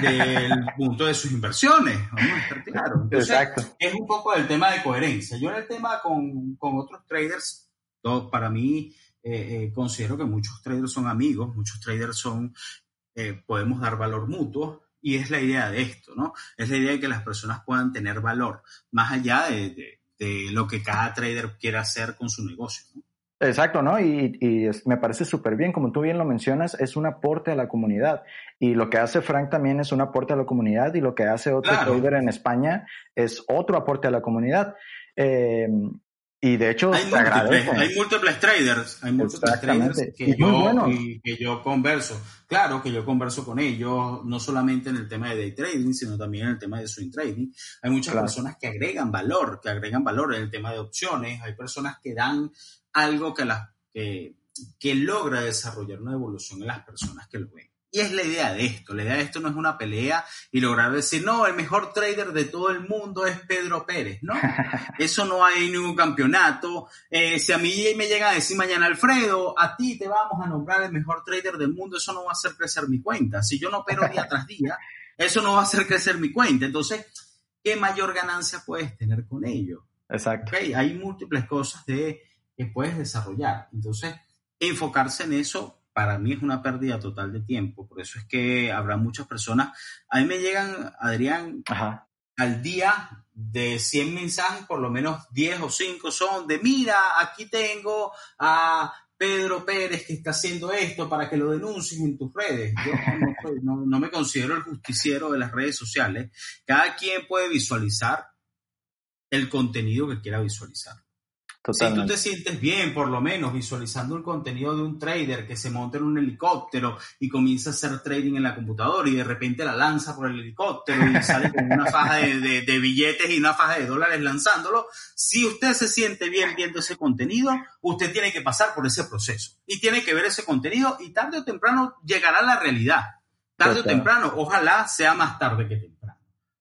del punto de sus inversiones. Vamos a estar claros. Exacto. Es un poco el tema de coherencia. Yo en el tema con, con otros traders, todo, para mí eh, eh, considero que muchos traders son amigos, muchos traders son, eh, podemos dar valor mutuo y es la idea de esto, ¿no? Es la idea de que las personas puedan tener valor, más allá de, de, lo que cada trader quiera hacer con su negocio, ¿no? Exacto, ¿no? Y, y me parece súper bien, como tú bien lo mencionas, es un aporte a la comunidad. Y lo que hace Frank también es un aporte a la comunidad y lo que hace otro trader en España es otro aporte a la comunidad. Eh, y de hecho, hay, múltiples, hay múltiples traders, hay múltiples traders que yo, que yo converso. Claro que yo converso con ellos, no solamente en el tema de day trading, sino también en el tema de swing trading. Hay muchas personas que agregan valor, que agregan valor en el tema de opciones. Hay personas que dan algo que, las, que, que logra desarrollar una evolución en las personas que lo ven. Y es la idea de esto. La idea de esto no es una pelea y lograr decir, no, el mejor trader de todo el mundo es Pedro Pérez. No, eso no hay ningún campeonato. Eh, si a mí me llega a decir mañana, Alfredo, a ti te vamos a nombrar el mejor trader del mundo, eso no va a hacer crecer mi cuenta. Si yo no opero día tras día, eso no va a hacer crecer mi cuenta. Entonces, ¿qué mayor ganancia puedes tener con ello? Exacto. Okay, hay múltiples cosas de, que puedes desarrollar. Entonces, enfocarse en eso para mí es una pérdida total de tiempo. Por eso es que habrá muchas personas. A mí me llegan, Adrián, al día de 100 mensajes, por lo menos 10 o 5 son de, mira, aquí tengo a Pedro Pérez que está haciendo esto para que lo denuncies en tus redes. Yo no, no me considero el justiciero de las redes sociales. Cada quien puede visualizar el contenido que quiera visualizar. Si tú te sientes bien, por lo menos, visualizando el contenido de un trader que se monta en un helicóptero y comienza a hacer trading en la computadora y de repente la lanza por el helicóptero y sale con una faja de, de, billetes y una faja de dólares lanzándolo, si usted se siente bien viendo ese contenido, usted tiene que pasar por ese proceso y tiene que ver ese contenido y tarde o temprano llegará a la realidad. Tarde o temprano, ojalá sea más tarde que temprano.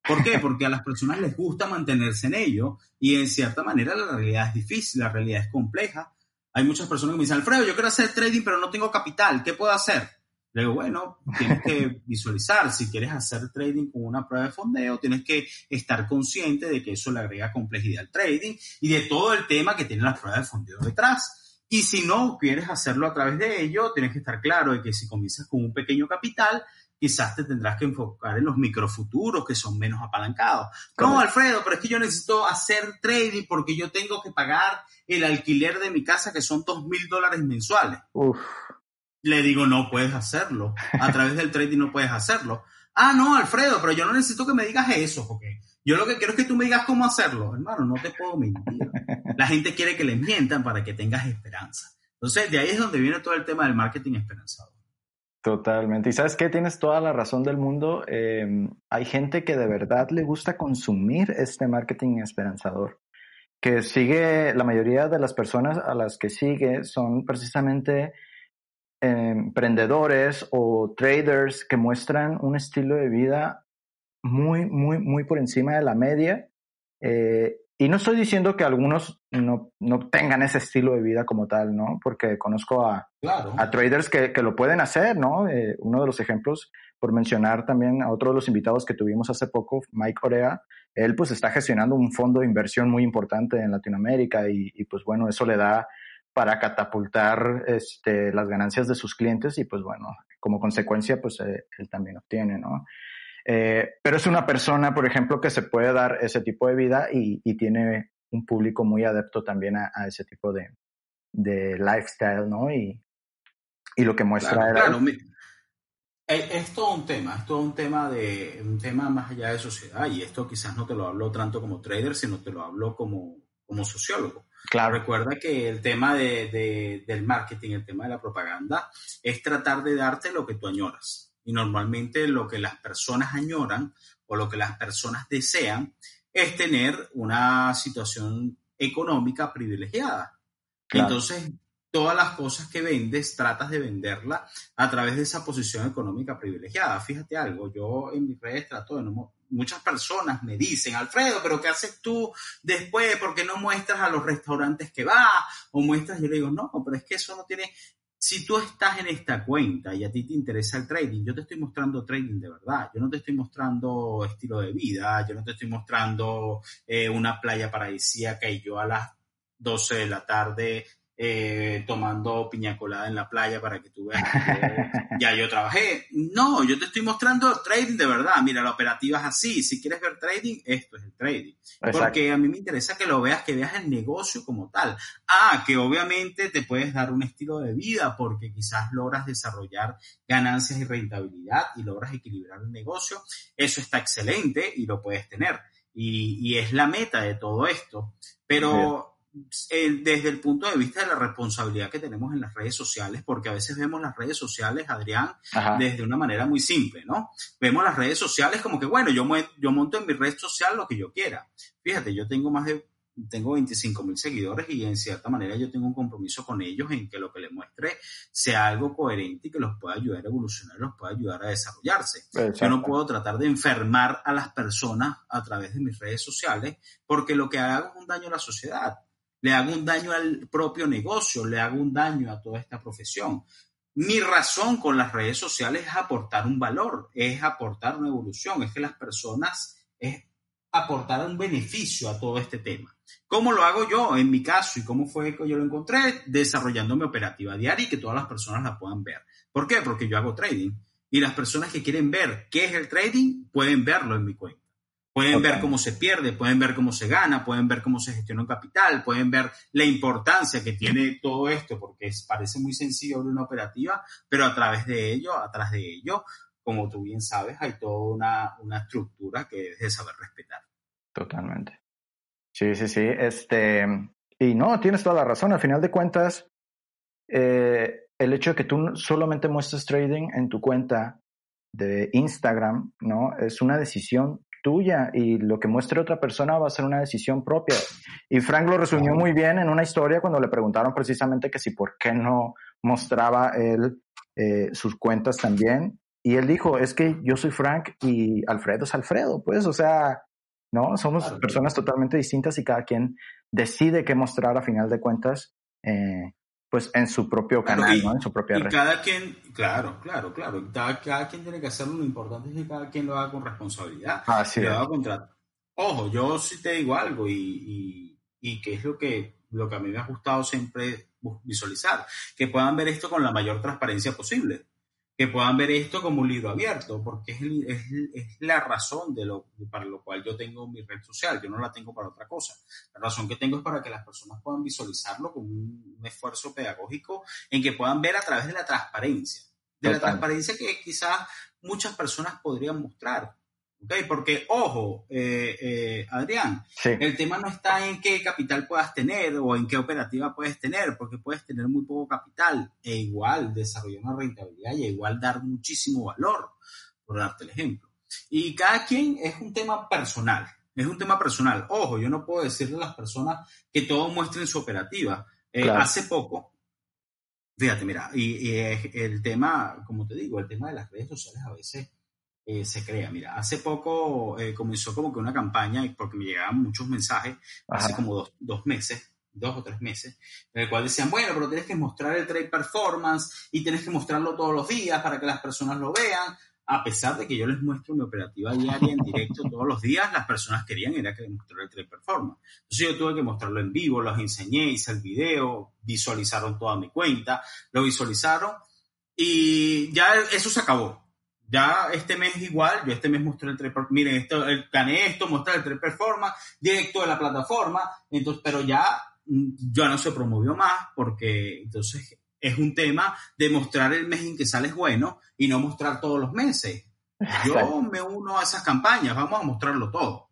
¿Por qué? Porque a las personas les gusta mantenerse en ello y en cierta manera la realidad es difícil, la realidad es compleja. Hay muchas personas que me dicen, Alfredo, yo quiero hacer trading pero no tengo capital, ¿qué puedo hacer? Le digo, bueno, tienes que visualizar, si quieres hacer trading con una prueba de fondeo, tienes que estar consciente de que eso le agrega complejidad al trading y de todo el tema que tiene la prueba de fondeo detrás. Y si no quieres hacerlo a través de ello, tienes que estar claro de que si comienzas con un pequeño capital, quizás te tendrás que enfocar en los microfuturos que son menos apalancados. No, Alfredo, pero es que yo necesito hacer trading porque yo tengo que pagar el alquiler de mi casa que son dos mil dólares mensuales. Le digo, no puedes hacerlo. A través del trading no puedes hacerlo. Ah, no, Alfredo, pero yo no necesito que me digas eso, porque yo lo que quiero es que tú me digas cómo hacerlo. Hermano, no te puedo mentir. La gente quiere que le mientan para que tengas esperanza. Entonces, de ahí es donde viene todo el tema del marketing esperanzado. Totalmente. Y sabes qué, tienes toda la razón del mundo. Em, hay gente que de verdad le gusta consumir este marketing esperanzador, que sigue, la mayoría de las personas a las que sigue son precisamente emprendedores o traders que muestran un estilo de vida muy, muy, muy por encima de la media. Eh, y no estoy diciendo que algunos no, no, tengan ese estilo de vida como tal, ¿no? Porque conozco a, a traders que, que, lo pueden hacer, ¿no? Eh, uno de los ejemplos, por mencionar también a otro de los invitados que tuvimos hace poco, Mike Orea, él pues está gestionando un fondo de inversión muy importante en Latinoamérica y, y pues bueno, eso le da para catapultar este, las ganancias de sus clientes y pues bueno, como consecuencia pues eh, él también obtiene, ¿no? Eh, pero es una persona, por ejemplo, que se puede dar ese tipo de vida y, tiene un público muy adepto también a, ese tipo de, de, lifestyle, ¿no? Y, y lo que muestra claro, es, todo un tema, es todo un tema de un tema más allá de sociedad y esto quizás no te lo hablo tanto como trader, sino te lo hablo como, como sociólogo. Claro. Recuerda que el tema de, de, del marketing, el tema de la propaganda, es tratar de darte lo que tú añoras Y normalmente lo que las personas añoran o lo que las personas desean es tener una situación económica privilegiada. Entonces, todas las cosas que vendes, tratas de venderla a través de esa posición económica privilegiada. Fíjate algo, yo en mis redes trato de no... Muchas personas me dicen, Alfredo, pero ¿qué haces tú después? ¿Por qué no muestras a los restaurantes que vas? O muestras, yo le digo, no, pero es que eso no tiene... Si tú estás en esta cuenta y a ti te interesa el trading, yo te estoy mostrando trading de verdad. Yo no te estoy mostrando estilo de vida, yo no te estoy mostrando eh, una playa paradisíaca y yo a las 12 de la tarde eh, tomando piña colada en la playa para que tú veas que ya yo trabajé. No, yo te estoy mostrando trading de verdad. Mira, la operativa es así. Si quieres ver trading, esto es el trading. Porque a mí me interesa que lo veas, que veas el negocio como tal. Ah, que obviamente te puedes dar un estilo de vida porque quizás logras desarrollar ganancias y rentabilidad y logras equilibrar el negocio. Eso está excelente y lo puedes tener. Y, es la meta de todo esto. Pero desde el punto de vista de la responsabilidad que tenemos en las redes sociales, porque a veces vemos las redes sociales, Adrián, desde una manera muy simple, ¿no? Vemos las redes sociales como que, bueno, yo, yo monto en mi red social lo que yo quiera. Fíjate, yo tengo más de, tengo 25 mil seguidores y en cierta manera yo tengo un compromiso con ellos en que lo que les muestre sea algo coherente y que los pueda ayudar a evolucionar, los pueda ayudar a desarrollarse. Yo no puedo tratar de enfermar a las personas a través de mis redes sociales porque lo que hago es un daño a la sociedad le hago un daño al propio negocio, le hago un daño a toda esta profesión. Mi razón con las redes sociales es aportar un valor, es aportar una evolución, es que las personas, es aportar un beneficio a todo este tema. ¿Cómo lo hago yo en mi caso y cómo fue que yo lo encontré? Desarrollando mi operativa diaria y que todas las personas la puedan ver. ¿Por qué? Porque yo hago trading y las personas que quieren ver qué es el trading pueden verlo en mi cuenta. Pueden ver cómo se pierde, pueden ver cómo se gana, pueden ver cómo se gestiona un capital, pueden ver la importancia que tiene todo esto, porque parece muy sencillo una operativa, pero a través de ello, atrás de ello, como tú bien sabes, hay toda una, una estructura que es de saber respetar. Totalmente. Sí, sí, sí. Este, y no, tienes toda la razón. Al final de cuentas, eh, el hecho de que tú solamente muestres trading en tu cuenta de Instagram, ¿no? Es una decisión tuya y lo que muestre otra persona va a ser una decisión propia. Y Frank lo resumió muy bien en una historia cuando le preguntaron precisamente que si por qué no mostraba él eh, sus cuentas también. Y él dijo, es que yo soy Frank y Alfredo es Alfredo, pues, o sea, ¿no? Somos personas totalmente distintas y cada quien decide qué mostrar a final de cuentas. Eh, pues en su propio canal, ¿no? En su propia y cada quien, claro, claro, claro. Cada, cada, quien tiene que hacerlo. Lo importante es que cada quien lo haga con responsabilidad. Ah, sí. Ojo, yo sí te digo algo y, y, y que es lo que, lo que a mí me ha gustado siempre visualizar, que puedan ver esto con la mayor transparencia posible que puedan ver esto como un libro abierto, porque es, es, es, la razón de lo, para lo cual yo tengo mi red social, yo no la tengo para otra cosa. La razón que tengo es para que las personas puedan visualizarlo con un, esfuerzo pedagógico en que puedan ver a través de la transparencia, de la transparencia que quizás muchas personas podrían mostrar. Porque, ojo, eh, eh, Adrián, el tema no está en qué capital puedas tener o en qué operativa puedes tener, porque puedes tener muy poco capital e igual desarrollar una rentabilidad y igual dar muchísimo valor, por darte el ejemplo. Y cada quien es un tema personal, es un tema personal. Ojo, yo no puedo decirle a las personas que todo muestren su operativa. Eh, hace poco, fíjate, mira, y, y el tema, como te digo, el tema de las redes sociales a veces eh, se crea. Mira, hace poco eh, comenzó como que una campaña, porque me llegaban muchos mensajes, hace como dos, dos, meses, dos o tres meses, en el cual decían, bueno, pero tienes que mostrar el trade performance y tienes que mostrarlo todos los días para que las personas lo vean. A pesar de que yo les muestro mi operativa diaria en directo todos los días, las personas querían era que mostrara el trade performance. Entonces yo tuve que mostrarlo en vivo, los enseñé, hice el video, visualizaron toda mi cuenta, lo visualizaron y ya eso se acabó ya este mes igual, yo este mes mostré el 3 miren, esto, el, gané esto, mostré el 3 performance directo de la plataforma, entonces, pero ya, mm, ya no se promovió más porque entonces es un tema de mostrar el mes en que sales bueno y no mostrar todos los meses. Yo me uno a esas campañas, vamos a mostrarlo todo.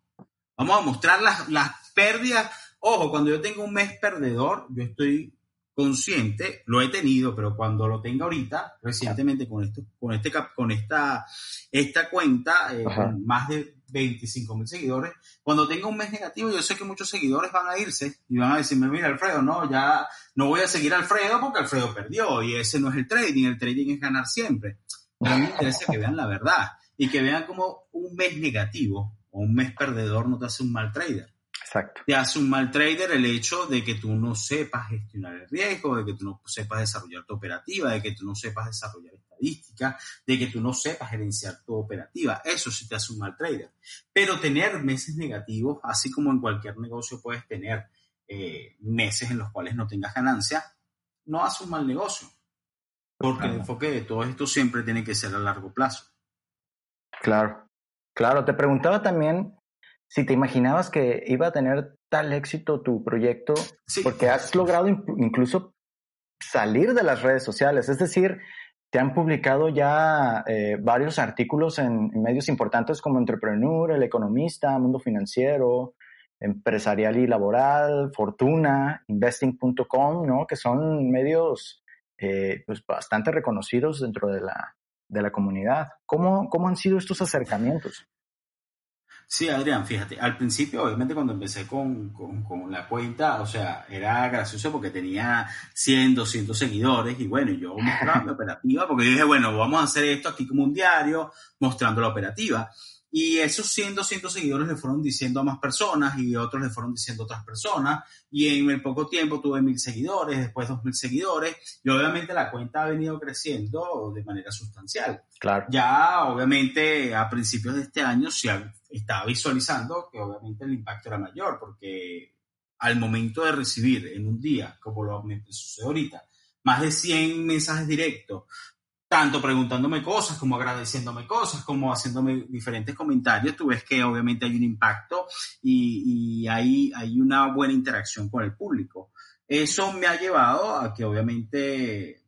Vamos a mostrar las, las pérdidas. Ojo, cuando yo tengo un mes perdedor, yo estoy consciente, lo he tenido, pero cuando lo tenga ahorita, recientemente con esto, con este con esta, esta cuenta, eh, con más de 25 mil seguidores, cuando tenga un mes negativo, yo sé que muchos seguidores van a irse y van a decirme, mira Alfredo, no, ya no voy a seguir a Alfredo porque Alfredo perdió y ese no es el trading, el trading es ganar siempre. Pero a mí me interesa que vean la verdad y que vean como un mes negativo o un mes perdedor no te hace un mal trader. Exacto. Te hace un mal trader el hecho de que tú no sepas gestionar el riesgo, de que tú no sepas desarrollar tu operativa, de que tú no sepas desarrollar estadística, de que tú no sepas gerenciar tu operativa. Eso sí te hace un mal trader. Pero tener meses negativos, así como en cualquier negocio puedes tener eh, meses en los cuales no tengas ganancia, no hace un mal negocio. Porque el enfoque de todo esto siempre tiene que ser a largo plazo. Claro, claro. Te preguntaba también si te imaginabas que iba a tener tal éxito tu proyecto, porque has logrado incluso salir de las redes sociales, es decir, te han publicado ya eh, varios artículos en, medios importantes como Entrepreneur, El Economista, Mundo Financiero, Empresarial y Laboral, Fortuna, Investing.com, ¿no? Que son medios eh, pues bastante reconocidos dentro de la, de la comunidad. ¿Cómo, ¿Cómo han sido estos acercamientos? Sí, Adrián, fíjate, al principio, obviamente cuando empecé con, con, la cuenta, o sea, era gracioso porque tenía 100, 200 seguidores y bueno, yo mostraba mi operativa porque dije, bueno, vamos a hacer esto aquí como un diario, mostrando la operativa. Y esos 100, 200 seguidores le fueron diciendo a más personas y otros le fueron diciendo a otras personas. Y en el poco tiempo tuve mil seguidores, después dos mil seguidores. Y obviamente la cuenta ha venido creciendo de manera sustancial. Claro. Ya, obviamente, a principios de este año se estaba visualizando que obviamente el impacto era mayor, porque al momento de recibir en un día, como lo me sucede ahorita, más de 100 mensajes directos, tanto preguntándome cosas como agradeciéndome cosas, como haciéndome diferentes comentarios, tú ves que obviamente hay un impacto y, hay, hay una buena interacción con el público. Eso me ha llevado a que obviamente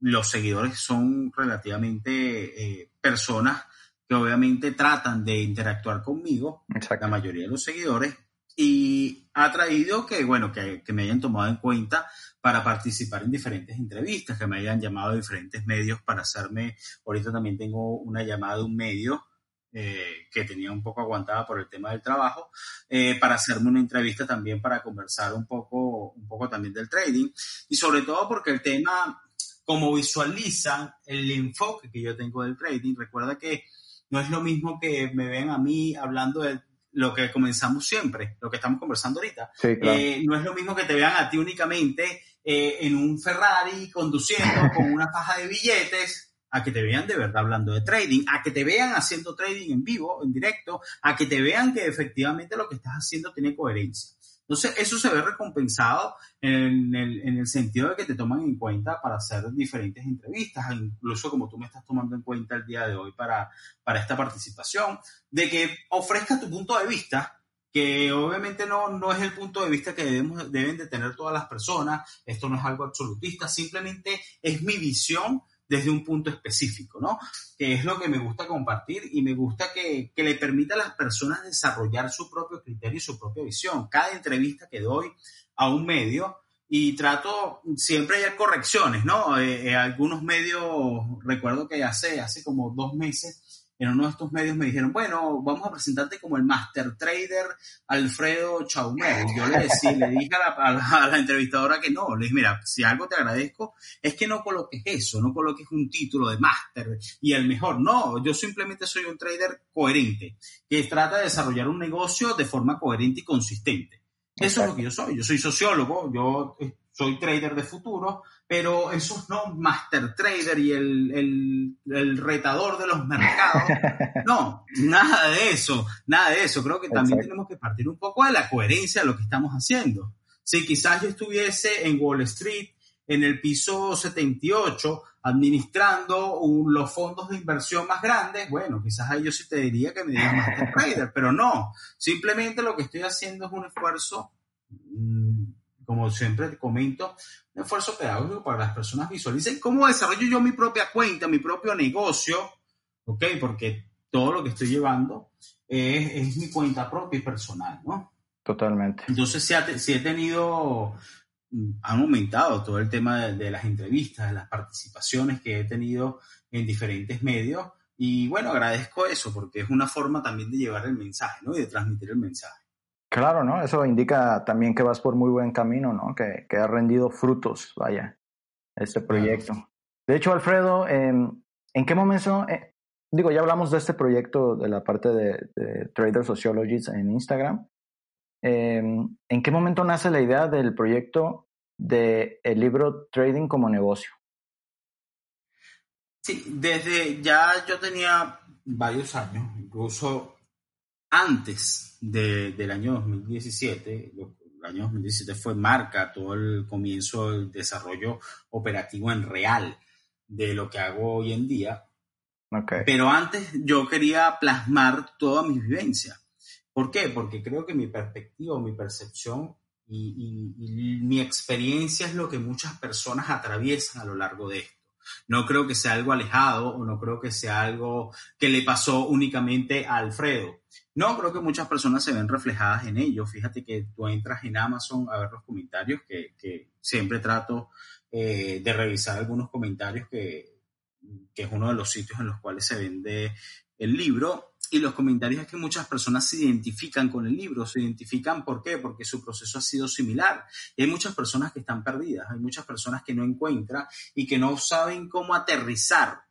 los seguidores son relativamente eh, personas que obviamente tratan de interactuar conmigo, la mayoría de los seguidores, y ha traído que, bueno, que, que me hayan tomado en cuenta para participar en diferentes entrevistas, que me hayan llamado a diferentes medios para hacerme, ahorita también tengo una llamada de un medio eh, que tenía un poco aguantada por el tema del trabajo, eh, para hacerme una entrevista también para conversar un poco, un poco también del trading. Y sobre todo porque el tema, como visualizan el enfoque que yo tengo del trading, recuerda que no es lo mismo que me ven a mí hablando de lo que comenzamos siempre, lo que estamos conversando ahorita. Eh, no es lo mismo que te vean a ti únicamente eh, en un Ferrari conduciendo con una faja de billetes, a que te vean de verdad hablando de trading, a que te vean haciendo trading en vivo, en directo, a que te vean que efectivamente lo que estás haciendo tiene coherencia. Entonces, eso se ve recompensado en el, en el, sentido de que te toman en cuenta para hacer diferentes entrevistas, incluso como tú me estás tomando en cuenta el día de hoy para, para esta participación, de que ofrezcas tu punto de vista que obviamente no, no es el punto de vista que debemos, deben de tener todas las personas, esto no es algo absolutista, simplemente es mi visión desde un punto específico, ¿no? Que es lo que me gusta compartir y me gusta que, que, le permita a las personas desarrollar su propio criterio y su propia visión. Cada entrevista que doy a un medio y trato, siempre hay correcciones, ¿no? Eh, eh, algunos medios, recuerdo que hace, hace como dos meses, en uno de estos medios me dijeron, bueno, vamos a presentarte como el master trader Alfredo Chaumet. Yo le, decía, le dije a la, entrevistadora que no, le dije, mira, si algo te agradezco es que no coloques eso, no coloques un título de máster y el mejor. No, yo simplemente soy un trader coherente, que trata de desarrollar un negocio de forma coherente y consistente. Eso es lo que yo soy. Yo soy sociólogo, yo eh, soy trader de futuro, pero esos no master trader y el, el, retador de los mercados. No, nada de eso, nada de eso. Creo que también tenemos que partir un poco de la coherencia de lo que estamos haciendo. Si quizás yo estuviese en Wall Street, en el piso 78, administrando los fondos de inversión más grandes, bueno, quizás ahí yo sí te diría que me digas master trader, pero no, simplemente lo que estoy haciendo es un esfuerzo mm, como siempre te comento, un esfuerzo pedagógico para las personas visualicen cómo desarrollo yo mi propia cuenta, mi propio negocio, ¿ok? Porque todo lo que estoy llevando es, es mi cuenta propia y personal, ¿no? Totalmente. Entonces, si, he tenido han aumentado todo el tema de, las entrevistas, de las participaciones que he tenido en diferentes medios. Y bueno, agradezco eso porque es una forma también de llevar el mensaje, ¿no? Y de transmitir el mensaje. Claro, ¿no? Eso indica también que vas por muy buen camino, ¿no? Que, que ha rendido frutos, vaya, este proyecto. De hecho, Alfredo, em, ¿en qué momento, eh, digo, ya hablamos de este proyecto de la parte de, de Trader Sociologies en Instagram, Em, ¿en qué momento nace la idea del proyecto del el libro Trading como negocio? Sí, desde ya yo tenía varios años, incluso antes del año 2017, el año 2017 fue marca todo el comienzo del desarrollo operativo en real de lo que hago hoy en día. Pero antes yo quería plasmar toda mi vivencia. ¿Por qué? Porque creo que mi perspectiva, mi percepción y, mi experiencia es lo que muchas personas atraviesan a lo largo de esto. No creo que sea algo alejado o no creo que sea algo que le pasó únicamente a Alfredo. No, creo que muchas personas se ven reflejadas en ello. Fíjate que tú entras en Amazon a ver los comentarios, que, siempre trato eh, de revisar algunos comentarios, que, que es uno de los sitios en los cuales se vende el libro y los comentarios es que muchas personas se identifican con el libro, se identifican ¿por qué? Porque su proceso ha sido similar. Y hay muchas personas que están perdidas, hay muchas personas que no encuentran y que no saben cómo aterrizar.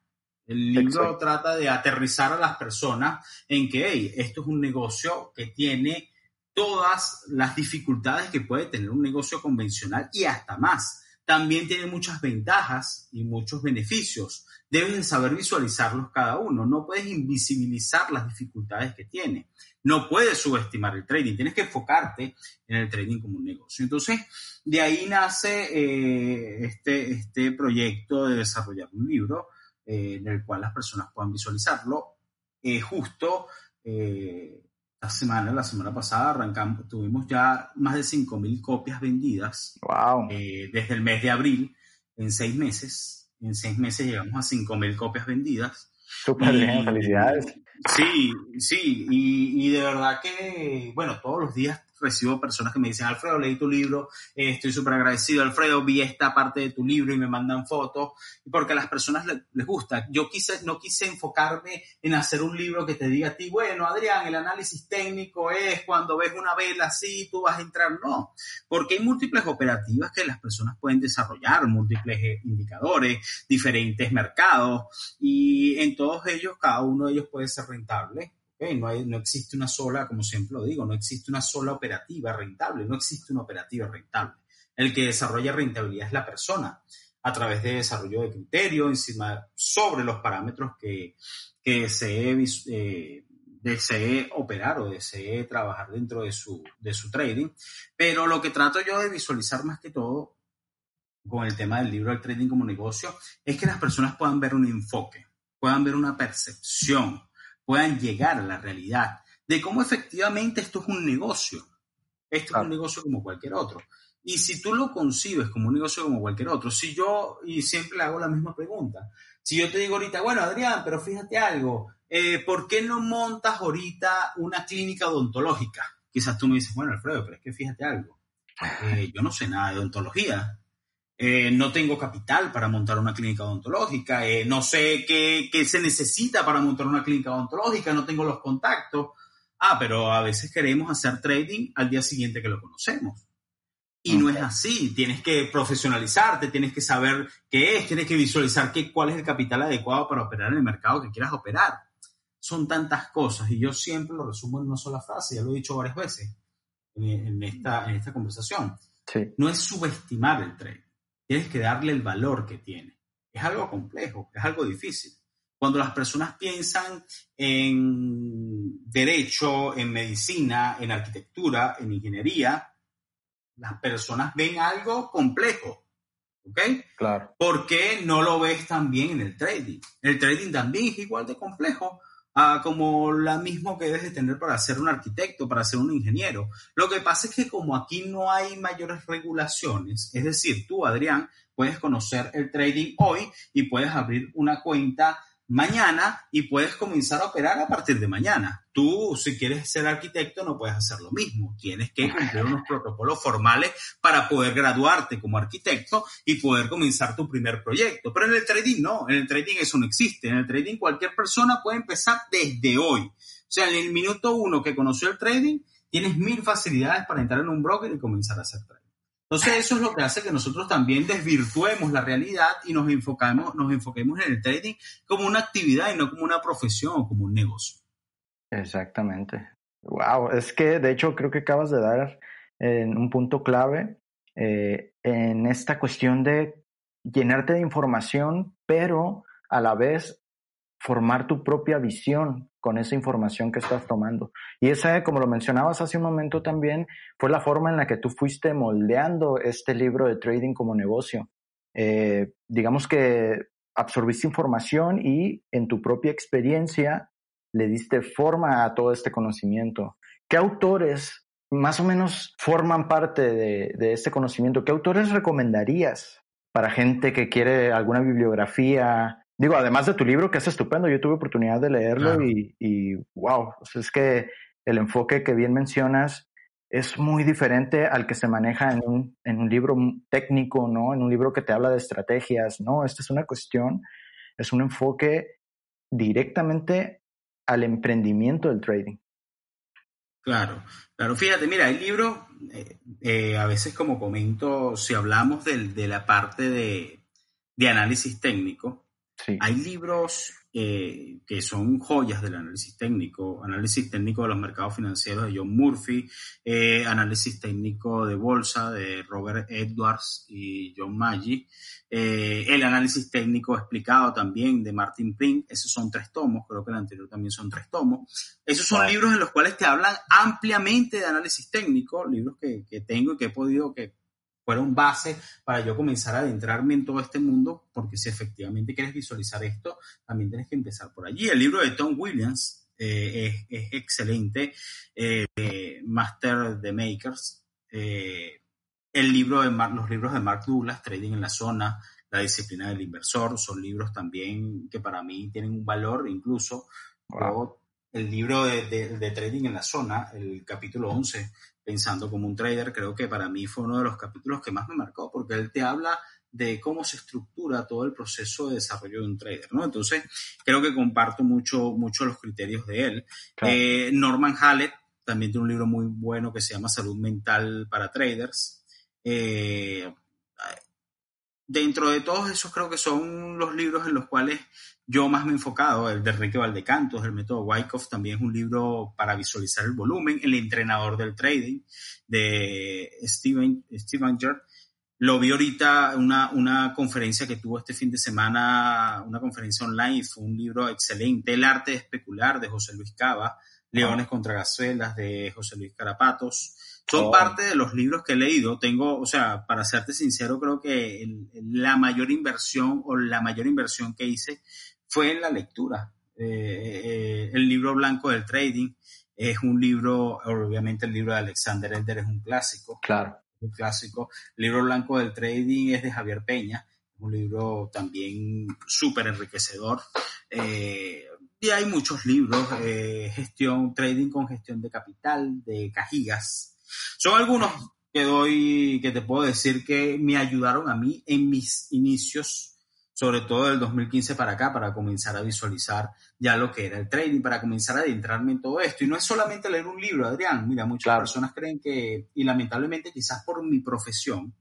El libro trata de aterrizar a las personas en que hey, esto es un negocio que tiene todas las dificultades que puede tener un negocio convencional y hasta más. También tiene muchas ventajas y muchos beneficios debes saber visualizarlos cada uno. No puedes invisibilizar las dificultades que tiene. No puedes subestimar el trading. Tienes que enfocarte en el trading como un negocio. Entonces, de ahí nace eh, este, este proyecto de desarrollar un libro eh, en el cual las personas puedan visualizarlo. Eh, justo la semana, la semana pasada, arrancamos, tuvimos ya más de 5.000 copias vendidas. Wow. desde el mes de abril, en seis meses. En seis meses llegamos a 5.000 copias vendidas. Súper bien, felicidades. Sí, sí, y, y, de verdad que, bueno, todos los días recibo personas que me dicen, Alfredo, leí tu libro, eh, estoy súper agradecido, Alfredo, vi esta parte de tu libro y me mandan fotos, porque a las personas les, gusta. Yo quise, no quise enfocarme en hacer un libro que te diga a ti, bueno, Adrián, el análisis técnico es cuando ves una vela así, tú vas a entrar. No, porque hay múltiples operativas que las personas pueden desarrollar, múltiples eh, indicadores, diferentes mercados, y en todos ellos, cada uno de ellos puede ser rentable no, existe una sola, como siempre lo digo, no existe una sola operativa rentable, no existe una operativa rentable. El que desarrolla rentabilidad es la persona a través de desarrollo de criterio encima, sobre los parámetros que, que desee, eh, operar o desee trabajar dentro de su, de su trading. Pero lo que trato yo de visualizar más que todo con el tema del libro del trading como negocio es que las personas puedan ver un enfoque, puedan ver una percepción, puedan llegar a la realidad de cómo efectivamente esto es un negocio. Esto es un negocio como cualquier otro. Y si tú lo concibes como un negocio como cualquier otro, si yo, y siempre le hago la misma pregunta, si yo te digo ahorita, bueno, Adrián, pero fíjate algo, eh, ¿por qué no montas ahorita una clínica odontológica? Quizás tú me dices, bueno, Alfredo, pero es que fíjate algo, eh, yo no sé nada de odontología, eh, no tengo capital para montar una clínica odontológica, eh, no sé qué, se necesita para montar una clínica odontológica, no tengo los contactos. Ah, pero a veces queremos hacer trading al día siguiente que lo conocemos. Y no es así, tienes que profesionalizarte, tienes que saber qué es, tienes que visualizar qué, cuál es el capital adecuado para operar en el mercado que quieras operar. Son tantas cosas y yo siempre lo resumo en una sola frase, ya lo he dicho varias veces en, esta, en esta conversación. No es subestimar el trading tienes que darle el valor que tiene. Es algo complejo, es algo difícil. Cuando las personas piensan en derecho, en medicina, en arquitectura, en ingeniería, las personas ven algo complejo. ¿Ok? Claro. ¿Por qué no lo ves también en el trading? El trading también es igual de complejo como la misma que debes de tener para ser un arquitecto, para ser un ingeniero. Lo que pasa es que como aquí no hay mayores regulaciones, es decir, tú, Adrián, puedes conocer el trading hoy y puedes abrir una cuenta mañana y puedes comenzar a operar a partir de mañana. Tú, si quieres ser arquitecto, no puedes hacer lo mismo. Tienes que cumplir unos protocolos formales para poder graduarte como arquitecto y poder comenzar tu primer proyecto. Pero en el trading no, en el trading eso no existe. En el trading cualquier persona puede empezar desde hoy. O sea, en el minuto uno que conoció el trading, tienes mil facilidades para entrar en un broker y comenzar a hacer trading. Entonces eso es lo que hace que nosotros también desvirtuemos la realidad y nos enfocamos, nos enfoquemos en el trading como una actividad y no como una profesión o como un negocio. Exactamente. Wow, es que de hecho creo que acabas de dar en un punto clave eh, en esta cuestión de llenarte de información, pero a la vez formar tu propia visión con esa información que estás tomando. Y esa, como lo mencionabas hace un momento también, fue la forma en la que tú fuiste moldeando este libro de trading como negocio. Eh, digamos que absorbiste información y en tu propia experiencia le diste forma a todo este conocimiento. ¿Qué autores más o menos forman parte de, de este conocimiento? ¿Qué autores recomendarías para gente que quiere alguna bibliografía, Digo, además de tu libro, que es estupendo, yo tuve oportunidad de leerlo y, y, wow, es que el enfoque que bien mencionas es muy diferente al que se maneja en un, en un libro técnico, ¿no? En un libro que te habla de estrategias, ¿no? Esta es una cuestión, es un enfoque directamente al emprendimiento del trading. Claro, claro. Fíjate, mira, el libro, eh, eh, a veces como comento, si hablamos de, de la parte de, de análisis técnico, hay libros eh, que son joyas del análisis técnico, análisis técnico de los mercados financieros de John Murphy, eh, análisis técnico de bolsa de Robert Edwards y John Maggi, eh, el análisis técnico explicado también de Martin Print, esos son tres tomos, creo que el anterior también son tres tomos. Esos son libros en los cuales te hablan ampliamente de análisis técnico, libros que, que tengo y que he podido, que fueron base para yo comenzar a adentrarme en todo este mundo, porque si efectivamente quieres visualizar esto, también tienes que empezar por allí. El libro de Tom Williams eh, es, excelente, eh, Master the Makers, eh, el libro de los libros de Mark Douglas, Trading en la Zona, La Disciplina del Inversor, son libros también que para mí tienen un valor, incluso el libro de, de, Trading en la Zona, el capítulo 11, pensando como un trader, creo que para mí fue uno de los capítulos que más me marcó, porque él te habla de cómo se estructura todo el proceso de desarrollo de un trader, ¿no? Entonces, creo que comparto mucho, mucho los criterios de él. Eh, Norman Hallett también tiene un libro muy bueno que se llama Salud Mental para Traders. Eh, dentro de todos esos creo que son los libros en los cuales yo más me he enfocado, el de Enrique Valdecantos, el método Wyckoff, también es un libro para visualizar el volumen, El entrenador del trading, de Steven, Steven Lo vi ahorita una, una conferencia que tuvo este fin de semana, una conferencia online, fue un libro excelente, El arte de especular, de José Luis Cava, Leones contra Gazuelas, de José Luis Carapatos, son oh. parte de los libros que he leído. Tengo, o sea, para serte sincero, creo que la mayor inversión o la mayor inversión que hice fue en la lectura. Eh, eh, el libro blanco del trading es un libro, obviamente el libro de Alexander Elder es un clásico. Claro. Un clásico. El libro blanco del trading es de Javier Peña, un libro también súper enriquecedor. Eh, y hay muchos libros, gestión, trading con gestión de capital, de Cajigas. Son algunos que doy, que te puedo decir que me ayudaron a mí en mis inicios sobre todo del 2015 para acá, para comenzar a visualizar ya lo que era el trading, para comenzar a adentrarme en todo esto. Y no es solamente leer un libro, Adrián. Mira, muchas personas creen que, y lamentablemente quizás por mi profesión,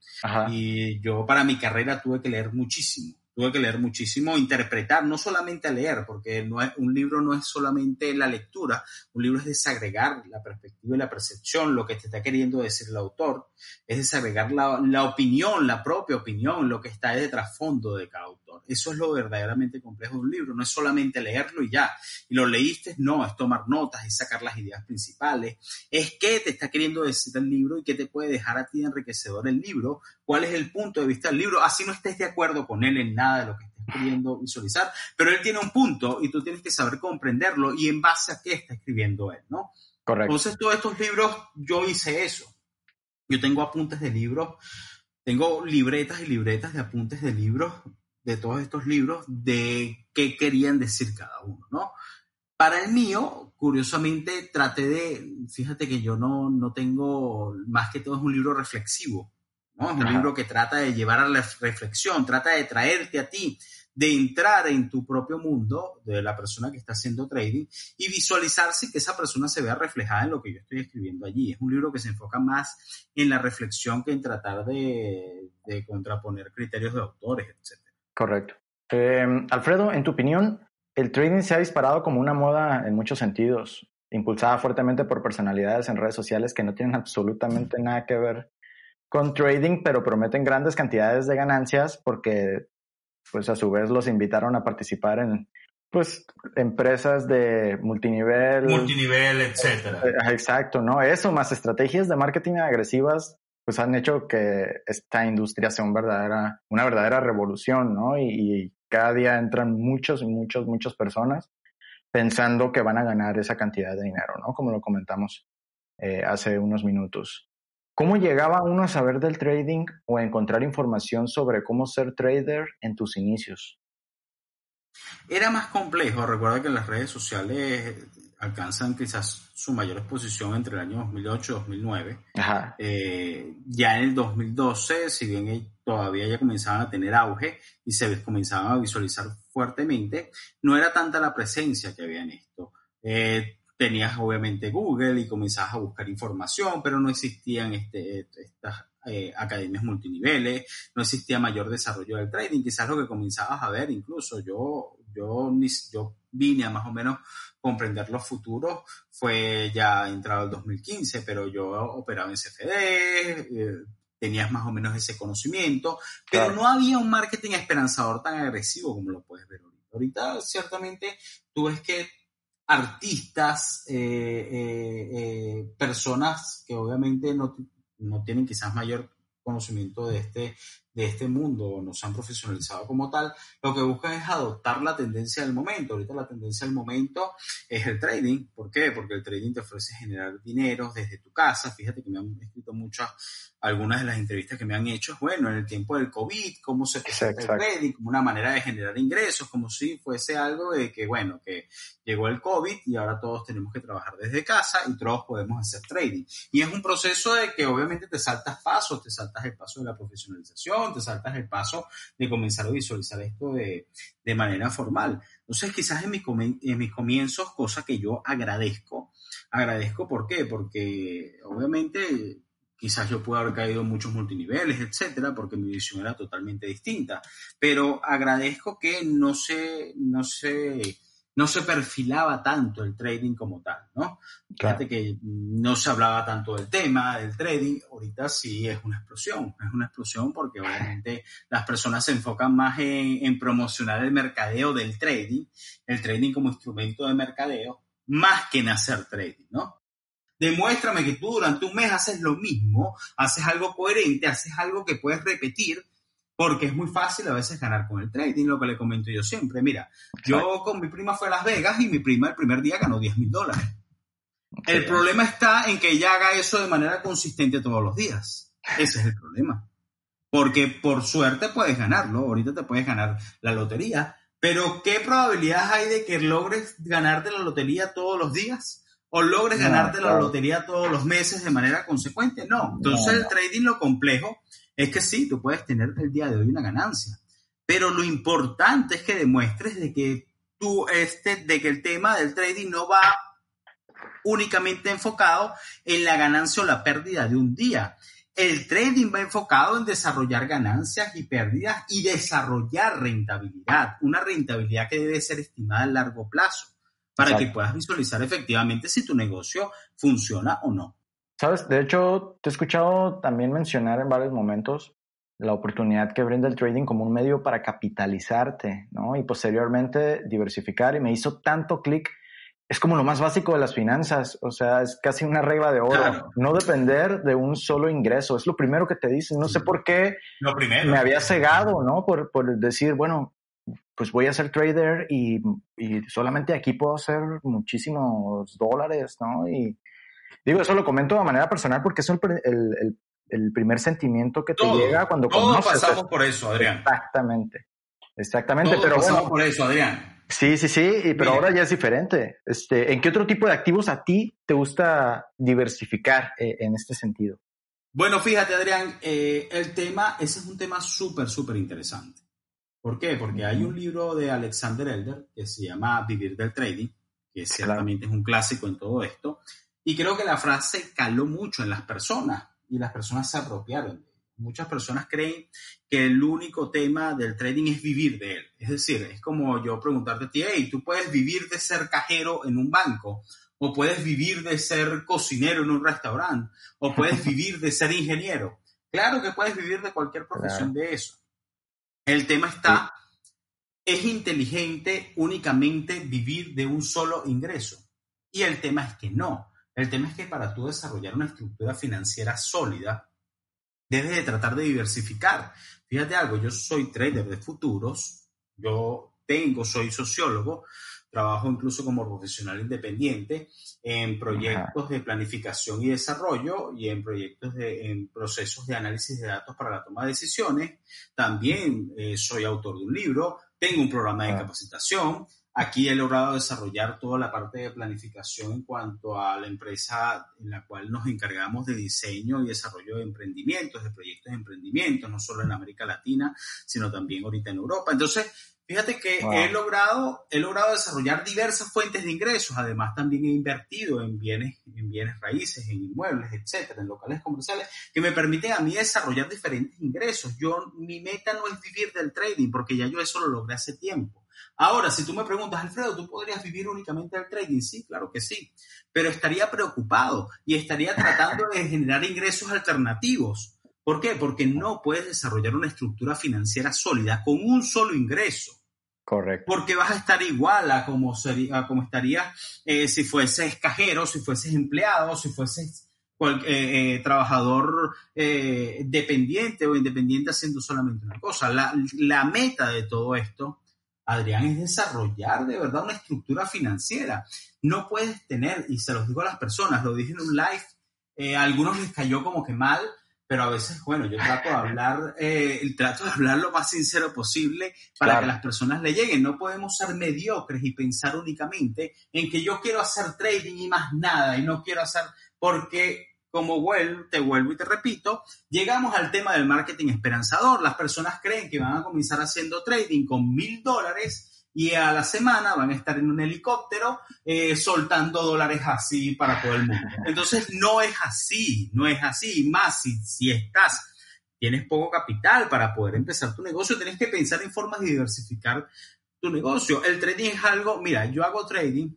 y yo para mi carrera tuve que leer muchísimo tuve que leer muchísimo, interpretar, no solamente leer, porque no es, un libro no es solamente la lectura, un libro es desagregar la perspectiva y la percepción, lo que te está queriendo decir el autor, es desagregar la, la opinión, la propia opinión, lo que está de trasfondo de cada. Eso es lo verdaderamente complejo de un libro, no es solamente leerlo y ya. Y lo leíste, no, es tomar notas, es sacar las ideas principales, es qué te está queriendo decir el libro y qué te puede dejar a ti enriquecedor el libro, cuál es el punto de vista del libro, así no estés de acuerdo con él en nada de lo que estés queriendo visualizar, pero él tiene un punto y tú tienes que saber comprenderlo y en base a qué está escribiendo él, ¿no? Correcto. Entonces, todos estos libros, yo hice eso. Yo tengo apuntes de libros, tengo libretas y libretas de apuntes de libros de todos estos libros de qué querían decir cada uno, ¿no? Para el mío, curiosamente, traté de, fíjate que yo no, no tengo, más que todo es un libro reflexivo, ¿no? Es un libro que trata de llevar a la reflexión, trata de traerte a ti, de entrar en tu propio mundo de la persona que está haciendo trading y visualizarse que esa persona se vea reflejada en lo que yo estoy escribiendo allí. Es un libro que se enfoca más en la reflexión que en tratar de, de contraponer criterios de autores, etc. Correcto. Eh, Alfredo, en tu opinión, el trading se ha disparado como una moda en muchos sentidos, impulsada fuertemente por personalidades en redes sociales que no tienen absolutamente nada que ver con trading, pero prometen grandes cantidades de ganancias porque pues a su vez los invitaron a participar en pues empresas de multinivel. Multinivel, etcétera. Eh, exacto, ¿no? Eso más estrategias de marketing agresivas pues han hecho que esta industria sea un verdadera, una verdadera revolución, ¿no? Y, cada día entran muchos y muchos, muchas personas pensando que van a ganar esa cantidad de dinero, ¿no? Como lo comentamos eh, hace unos minutos. ¿Cómo llegaba uno a saber del trading o a encontrar información sobre cómo ser trader en tus inicios? Era más complejo. Recuerda que las redes sociales alcanzan quizás su mayor exposición entre el año 2008 y 2009. Eh, ya en el 2012, si bien todavía ya comenzaban a tener auge y se comenzaban a visualizar fuertemente, no era tanta la presencia que había en esto. Eh, tenías obviamente Google y comenzabas a buscar información, pero no existían este, estas eh, academias multiniveles, no existía mayor desarrollo del trading, quizás lo que comenzabas a ver, incluso yo, yo, yo vine a más o menos comprender los futuros fue ya entrado el 2015, pero yo operaba en CFD, eh, tenías más o menos ese conocimiento, pero no había un marketing esperanzador tan agresivo como lo puedes ver ahorita. Ahorita ciertamente tú ves que artistas, eh, eh, personas que obviamente no, no tienen quizás mayor conocimiento de este, de este mundo no se han profesionalizado como tal, lo que buscan es adoptar la tendencia del momento. Ahorita la tendencia del momento es el trading. ¿Por qué? Porque el trading te ofrece generar dinero desde tu casa. Fíjate que me han escrito muchas, algunas de las entrevistas que me han hecho. Bueno, en el tiempo del COVID, cómo se presenta el trading, como una manera de generar ingresos, como si fuese algo de que, bueno, que llegó el COVID y ahora todos tenemos que trabajar desde casa y todos podemos hacer trading. Y es un proceso de que obviamente te saltas pasos, te saltas el paso de la profesionalización te saltas el paso de comenzar a visualizar esto de, de manera formal. Entonces, quizás en mis, en mis comienzos, cosa que yo agradezco, agradezco ¿por qué? Porque obviamente quizás yo puedo haber caído en muchos multiniveles, etcétera, porque mi visión era totalmente distinta, pero agradezco que no se, no se, no se perfilaba tanto el trading como tal, ¿no? Fíjate que no se hablaba tanto del tema, del trading, ahorita sí es una explosión, es una explosión porque obviamente las personas se enfocan más en, en promocionar el mercadeo del trading, el trading como instrumento de mercadeo, más que en hacer trading, ¿no? Demuéstrame que tú durante un mes haces lo mismo, haces algo coherente, haces algo que puedes repetir porque es muy fácil a veces ganar con el trading, lo que le comento yo siempre. Mira, yo con mi prima fue a Las Vegas y mi prima el primer día ganó 10 mil dólares. El problema está en que ella haga eso de manera consistente todos los días. Ese es el problema. Porque por suerte puedes ganarlo. Ahorita te puedes ganar la lotería. Pero ¿qué probabilidades hay de que logres ganarte la lotería todos los días? ¿O logres ganarte la lotería todos los meses de manera consecuente? No. Entonces el trading lo complejo es que sí, tú puedes tener el día de hoy una ganancia, pero lo importante es que demuestres de que tú, este, de que el tema del trading no va únicamente enfocado en la ganancia o la pérdida de un día. El trading va enfocado en desarrollar ganancias y pérdidas y desarrollar rentabilidad, una rentabilidad que debe ser estimada a largo plazo para que puedas visualizar efectivamente si tu negocio funciona o no. Sabes, de hecho, te he escuchado también mencionar en varios momentos la oportunidad que brinda el trading como un medio para capitalizarte, ¿no? Y posteriormente diversificar. Y me hizo tanto clic. Es como lo más básico de las finanzas, o sea, es casi una regla de oro. No depender de un solo ingreso, es lo primero que te dicen. No sé por qué lo primero. me había cegado, ¿no? Por, por decir, bueno, pues voy a ser trader y, y solamente aquí puedo hacer muchísimos dólares, ¿no? Y, Digo, eso lo comento de manera personal porque es el, el, primer sentimiento que te llega cuando todos pasamos por eso, Adrián. Exactamente. Exactamente, pero bueno. por eso, Adrián. Sí, sí, sí, pero ahora ya es diferente. Este, ¿En qué otro tipo de activos a ti te gusta diversificar eh, en este sentido? Bueno, fíjate, Adrián, eh, el tema, ese es un tema súper, súper interesante. ¿Por qué? Porque hay un libro de Alexander Elder que se llama Vivir del Trading, que ciertamente es un clásico en todo esto, y creo que la frase caló mucho en las personas y las personas se apropiaron. Muchas personas creen que el único tema del trading es vivir de él. Es decir, es como yo preguntarte a ti, hey, tú puedes vivir de ser cajero en un banco, o puedes vivir de ser cocinero en un restaurante, o puedes vivir de ser ingeniero. Claro que puedes vivir de cualquier profesión de eso. El tema está, es inteligente únicamente vivir de un solo ingreso. Y el tema es que no. El tema es que para tú desarrollar una estructura financiera sólida, debes de tratar de diversificar. Fíjate algo, yo soy trader de futuros, yo tengo, soy sociólogo, trabajo incluso como profesional independiente en proyectos de planificación y desarrollo y en proyectos de en procesos de análisis de datos para la toma de decisiones. También eh, soy autor de un libro, tengo un programa de capacitación. Aquí he logrado desarrollar toda la parte de planificación en cuanto a la empresa en la cual nos encargamos de diseño y desarrollo de emprendimientos, de proyectos de emprendimiento, no solo en América Latina, sino también ahorita en Europa. Entonces, Fíjate que he, logrado, he logrado desarrollar diversas fuentes de ingresos. Además, también he invertido en bienes, en bienes raíces, en inmuebles, etcétera, en locales comerciales, que me permiten a mí desarrollar diferentes ingresos. Yo, mi meta no es vivir del trading, porque ya yo eso lo logré hace tiempo. Ahora, si tú me preguntas, Alfredo, ¿tú podrías vivir únicamente del trading? Sí, claro que sí. Pero estaría preocupado y estaría tratando de generar ingresos alternativos. ¿Por qué? Porque no puedes desarrollar una estructura financiera sólida con un solo ingreso. Correcto. Porque vas a estar igual a como, sería, como estarías eh, si fueses cajero, si fueses empleado, si fueses eh, eh, trabajador dependiente o independiente haciendo solamente una cosa. La, la, meta de todo esto, Adrián, es desarrollar de verdad una estructura financiera. No puedes tener, y se los digo a las personas, lo dije en un live, a algunos les cayó como que mal, pero a veces, bueno, yo trato de hablar, eh, trato de hablar lo más sincero posible para que las personas le lleguen. No podemos ser mediocres y pensar únicamente en que yo quiero hacer trading y más nada, y no quiero hacer, porque como vuelvo, te vuelvo y te repito, llegamos al tema del marketing esperanzador. Las personas creen que van a comenzar haciendo trading con mil dólares y a la semana van a estar en un helicóptero eh, soltando dólares así para todo el mundo. Entonces no es así, no es así. Más si, si estás, tienes poco capital para poder empezar tu negocio, tienes que pensar en formas de diversificar tu negocio. El trading es algo, mira, yo hago trading,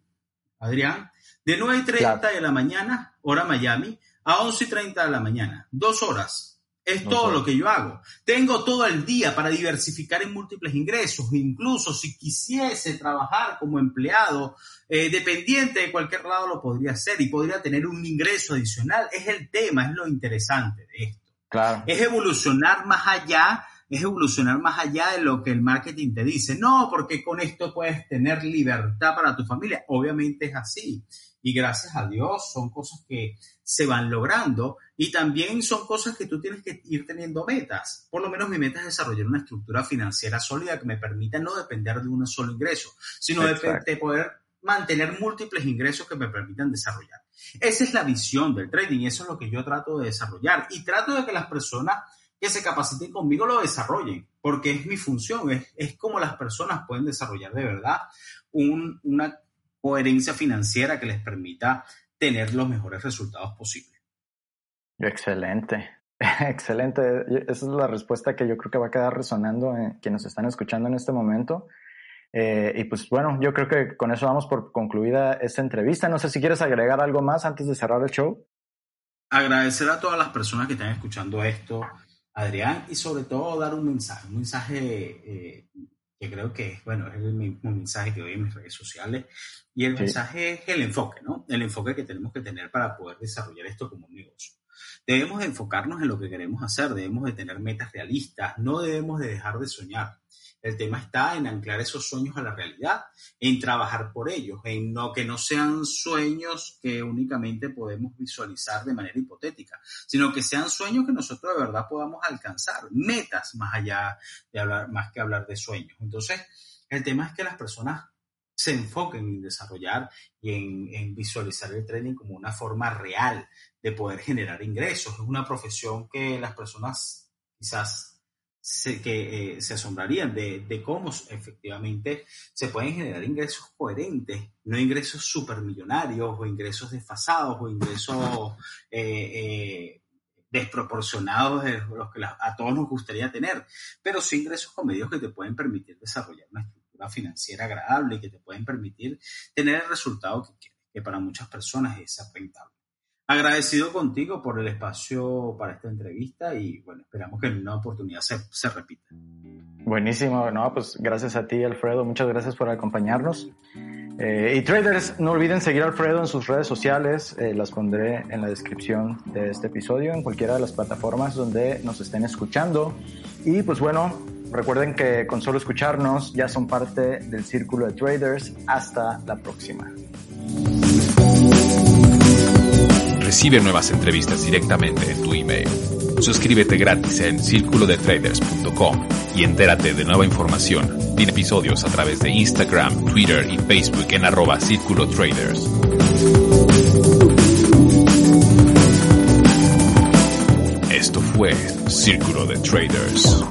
Adrián, de 9 y 30 de la mañana, hora Miami, a 11 y 30 de la mañana, dos horas es todo lo que yo hago. Tengo todo el día para diversificar en múltiples ingresos. Incluso si quisiese trabajar como empleado eh, dependiente de cualquier lado, lo podría hacer y podría tener un ingreso adicional. Es el tema, es lo interesante de esto. Claro. Es evolucionar más allá, es evolucionar más allá de lo que el marketing te dice. No, porque con esto puedes tener libertad para tu familia. Obviamente es así y gracias a Dios son cosas que se van logrando y también son cosas que tú tienes que ir teniendo metas. Por lo menos mi meta es desarrollar una estructura financiera sólida que me permita no depender de un solo ingreso, sino de, poder mantener múltiples ingresos que me permitan desarrollar. Esa es la visión del trading y eso es lo que yo trato de desarrollar y trato de que las personas que se capaciten conmigo lo desarrollen, porque es mi función, es, es como las personas pueden desarrollar de verdad un, una coherencia financiera que les permita tener los mejores resultados posibles. Excelente, excelente. Esa es la respuesta que yo creo que va a quedar resonando en quienes están escuchando en este momento. Eh, y pues bueno, yo creo que con eso vamos por concluida esta entrevista. No sé si quieres agregar algo más antes de cerrar el show. Agradecer a todas las personas que están escuchando esto, Adrián, y sobre todo dar un mensaje, un mensaje eh, que creo que bueno, es el mismo mensaje que doy en mis redes sociales. Y el mensaje es el enfoque, ¿no? El enfoque que tenemos que tener para poder desarrollar esto como un negocio. Debemos enfocarnos en lo que queremos hacer, debemos de tener metas realistas, no debemos de dejar de soñar. El tema está en anclar esos sueños a la realidad, en trabajar por ellos, en no que no sean sueños que únicamente podemos visualizar de manera hipotética, sino que sean sueños que nosotros de verdad podamos alcanzar, metas más allá de hablar, más que hablar de sueños. Entonces, el tema es que las personas se enfoquen en desarrollar y en, visualizar el trading como una forma real de poder generar ingresos. Es una profesión que las personas quizás se, que eh, se asombrarían de, de, cómo efectivamente se pueden generar ingresos coherentes, no ingresos supermillonarios o ingresos desfasados o ingresos eh, eh, desproporcionados de los que a todos nos gustaría tener, pero sí ingresos con medios que te pueden permitir desarrollar una estructura financiera agradable y que te pueden permitir tener el resultado que quieres, que para muchas personas es rentable. Agradecido contigo por el espacio para esta entrevista y bueno, esperamos que en una oportunidad se, se repita. Buenísimo, no, pues gracias a ti Alfredo, muchas gracias por acompañarnos. Eh, y traders, no olviden seguir a Alfredo en sus redes sociales, eh, las pondré en la descripción de este episodio, en cualquiera de las plataformas donde nos estén escuchando. Y pues bueno, recuerden que con solo escucharnos ya son parte del círculo de traders. Hasta la próxima. Recibe nuevas entrevistas directamente en tu email. Suscríbete gratis en circulodetraders.com y entérate de nueva información y episodios a través de Instagram, Twitter y Facebook en arroba Círculo Traders. Esto fue Círculo de Traders.